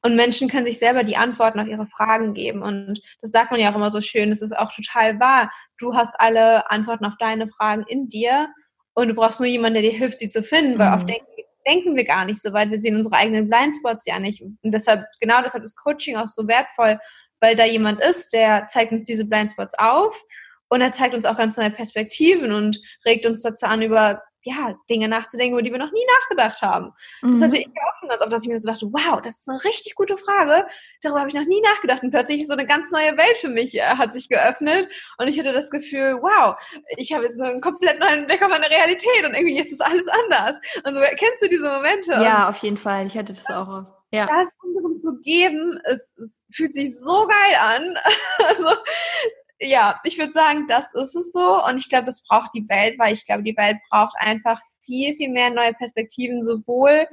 [SPEAKER 2] Und Menschen können sich selber die Antworten auf ihre Fragen geben. Und das sagt man ja auch immer so schön. Das ist auch total wahr. Du hast alle Antworten auf deine Fragen in dir. Und du brauchst nur jemanden, der dir hilft, sie zu finden, weil mhm. oft denken, denken wir gar nicht so weit. Wir sehen unsere eigenen Blindspots ja nicht. Und deshalb, genau deshalb ist Coaching auch so wertvoll, weil da jemand ist, der zeigt uns diese Blindspots auf und er zeigt uns auch ganz neue Perspektiven und regt uns dazu an, über ja, Dinge nachzudenken, über die wir noch nie nachgedacht haben. Mhm. Das hatte ich auch schon ganz oft, dass ich mir so dachte, wow, das ist eine richtig gute Frage. Darüber habe ich noch nie nachgedacht. Und plötzlich ist so eine ganz neue Welt für mich äh, hat sich geöffnet. Und ich hatte das Gefühl, wow, ich habe jetzt einen komplett neuen Blick auf meine Realität und irgendwie jetzt ist alles anders. Und so, kennst du diese Momente?
[SPEAKER 1] Ja, auf jeden Fall. Ich hatte das auch. Ja.
[SPEAKER 2] Das anderen zu geben, es, es fühlt sich so geil an. also, ja, ich würde sagen, das ist es so. Und ich glaube, das braucht die Welt, weil ich glaube, die Welt braucht einfach viel, viel mehr neue Perspektiven, sowohl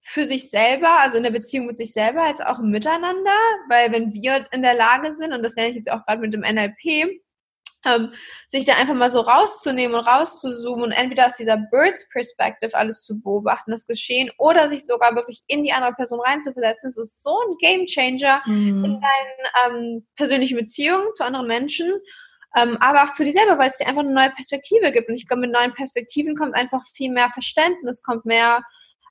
[SPEAKER 2] für sich selber, also in der Beziehung mit sich selber, als auch miteinander. Weil wenn wir in der Lage sind, und das lerne ich jetzt auch gerade mit dem NLP, ähm, sich da einfach mal so rauszunehmen und rauszuzoomen und entweder aus dieser Birds Perspective alles zu beobachten, das Geschehen, oder sich sogar wirklich in die andere Person reinzuversetzen. Es ist so ein Game Changer mhm. in deinen ähm, persönlichen Beziehungen zu anderen Menschen, ähm, aber auch zu dir selber, weil es dir einfach eine neue Perspektive gibt. Und ich glaube, mit neuen Perspektiven kommt einfach viel mehr Verständnis, kommt mehr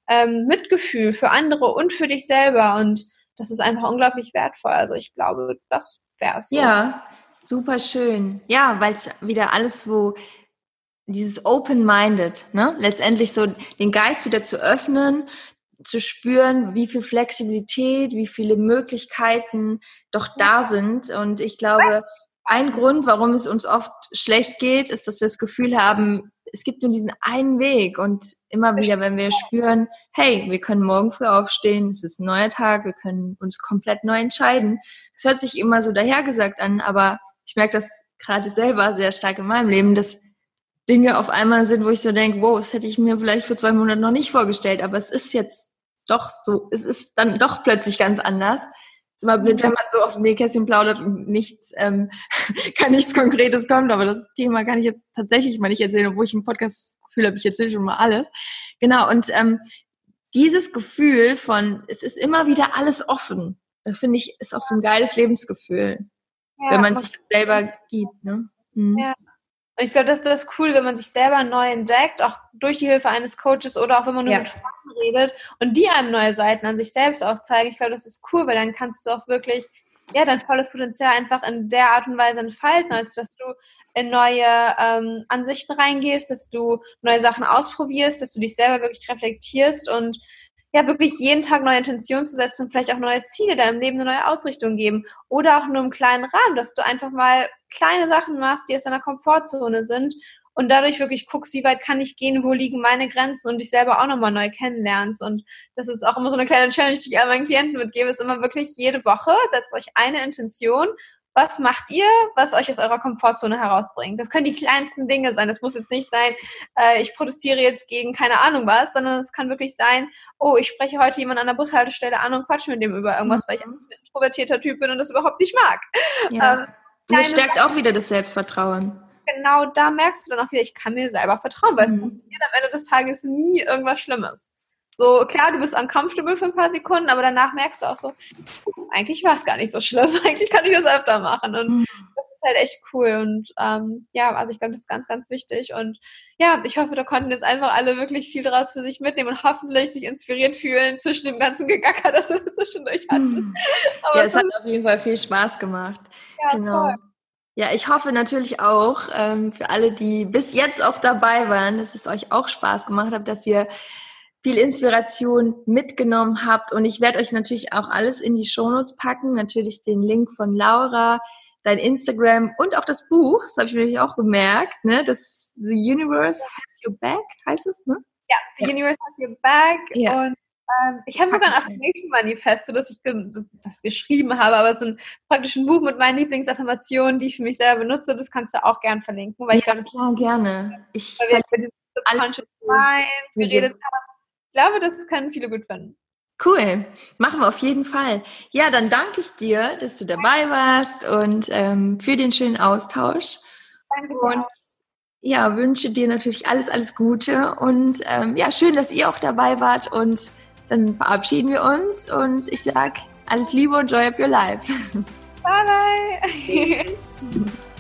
[SPEAKER 2] ähm, Mitgefühl für andere und für dich selber. Und das ist einfach unglaublich wertvoll. Also ich glaube, das wäre es.
[SPEAKER 1] So. Ja, Super schön. Ja, weil es wieder alles so dieses open-minded, ne? Letztendlich so den Geist wieder zu öffnen, zu spüren, wie viel Flexibilität, wie viele Möglichkeiten doch da sind. Und ich glaube, ein Grund, warum es uns oft schlecht geht, ist, dass wir das Gefühl haben, es gibt nur diesen einen Weg und immer wieder, wenn wir spüren, hey, wir können morgen früh aufstehen, es ist ein neuer Tag, wir können uns komplett neu entscheiden. Es hört sich immer so dahergesagt an, aber ich merke das gerade selber sehr stark in meinem Leben, dass Dinge auf einmal sind, wo ich so denke, wow, das hätte ich mir vielleicht vor zwei Monaten noch nicht vorgestellt, aber es ist jetzt doch so, es ist dann doch plötzlich ganz anders ist immer blöd, wenn man so aus dem Nähkästchen plaudert und nichts, ähm, kann nichts Konkretes kommt, aber das Thema kann ich jetzt tatsächlich mal nicht erzählen, obwohl ich im Podcast das Gefühl habe, ich erzähle schon mal alles. Genau, und ähm, dieses Gefühl von, es ist immer wieder alles offen, das finde ich, ist auch so ein geiles Lebensgefühl, ja, wenn man sich selber gibt. Ne?
[SPEAKER 2] Mhm. Ja. Und ich glaube, das ist das cool, wenn man sich selber neu entdeckt, auch durch die Hilfe eines Coaches oder auch wenn man nur ja. mit Freunden redet und die einem neue Seiten an sich selbst aufzeigen. Ich glaube, das ist cool, weil dann kannst du auch wirklich ja, dein volles Potenzial einfach in der Art und Weise entfalten, als dass du in neue ähm, Ansichten reingehst, dass du neue Sachen ausprobierst, dass du dich selber wirklich reflektierst und ja, wirklich jeden Tag neue Intentionen zu setzen und vielleicht auch neue Ziele deinem Leben eine neue Ausrichtung geben. Oder auch nur im kleinen Rahmen, dass du einfach mal kleine Sachen machst, die aus deiner Komfortzone sind und dadurch wirklich guckst, wie weit kann ich gehen, wo liegen meine Grenzen und dich selber auch nochmal neu kennenlernst. Und das ist auch immer so eine kleine Challenge, die ich all meinen Klienten mitgebe, ist immer wirklich jede Woche, setzt euch eine Intention was macht ihr, was euch aus eurer Komfortzone herausbringt? Das können die kleinsten Dinge sein. Das muss jetzt nicht sein, äh, ich protestiere jetzt gegen keine Ahnung was, sondern es kann wirklich sein, oh, ich spreche heute jemand an der Bushaltestelle an und quatsche mit dem über irgendwas, weil ich ein introvertierter Typ bin und das überhaupt nicht mag.
[SPEAKER 1] Ja. Ähm, das stärkt auch wieder das Selbstvertrauen.
[SPEAKER 2] Genau, da merkst du dann auch wieder, ich kann mir selber vertrauen, weil mhm. es passiert am Ende des Tages nie irgendwas Schlimmes. So, klar, du bist uncomfortable für ein paar Sekunden, aber danach merkst du auch so, eigentlich war es gar nicht so schlimm. Eigentlich kann ich das öfter machen. Und mhm. das ist halt echt cool. Und ähm, ja, also ich glaube, das ist ganz, ganz wichtig. Und ja, ich hoffe, da konnten jetzt einfach alle wirklich viel daraus für sich mitnehmen und hoffentlich sich inspiriert fühlen zwischen dem ganzen Gegacker, das wir zwischendurch hatten. Mhm.
[SPEAKER 1] ja, es hat auf jeden Fall viel Spaß gemacht. Ja, genau. Voll. Ja, ich hoffe natürlich auch ähm, für alle, die bis jetzt auch dabei waren, dass es euch auch Spaß gemacht hat, dass ihr viel Inspiration mitgenommen habt. Und ich werde euch natürlich auch alles in die Shownotes packen. Natürlich den Link von Laura, dein Instagram und auch das Buch. Das habe ich mir nämlich auch gemerkt. Ne? Das The Universe Has Your Back heißt es, ne?
[SPEAKER 2] Ja, The ja. Universe Has Your Back. Ja. Und ähm, ich habe sogar ein Affirmation-Manifest, das ich das geschrieben habe, aber es ist, ein, ist praktisch ein Buch mit meinen Lieblingsaffirmationen, die ich für mich selber benutze. Das kannst du auch gern verlinken.
[SPEAKER 1] Weil ja, ich glaube, klar, gerne. Ich
[SPEAKER 2] wir über Subconscious Mind geredet haben ich glaube, das können viele gut finden.
[SPEAKER 1] Cool, machen wir auf jeden Fall. Ja, dann danke ich dir, dass du dabei warst und ähm, für den schönen Austausch. Danke. Und ja, wünsche dir natürlich alles, alles Gute und ähm, ja, schön, dass ihr auch dabei wart und dann verabschieden wir uns und ich sage alles Liebe und Joy of Your Life.
[SPEAKER 2] Bye bye.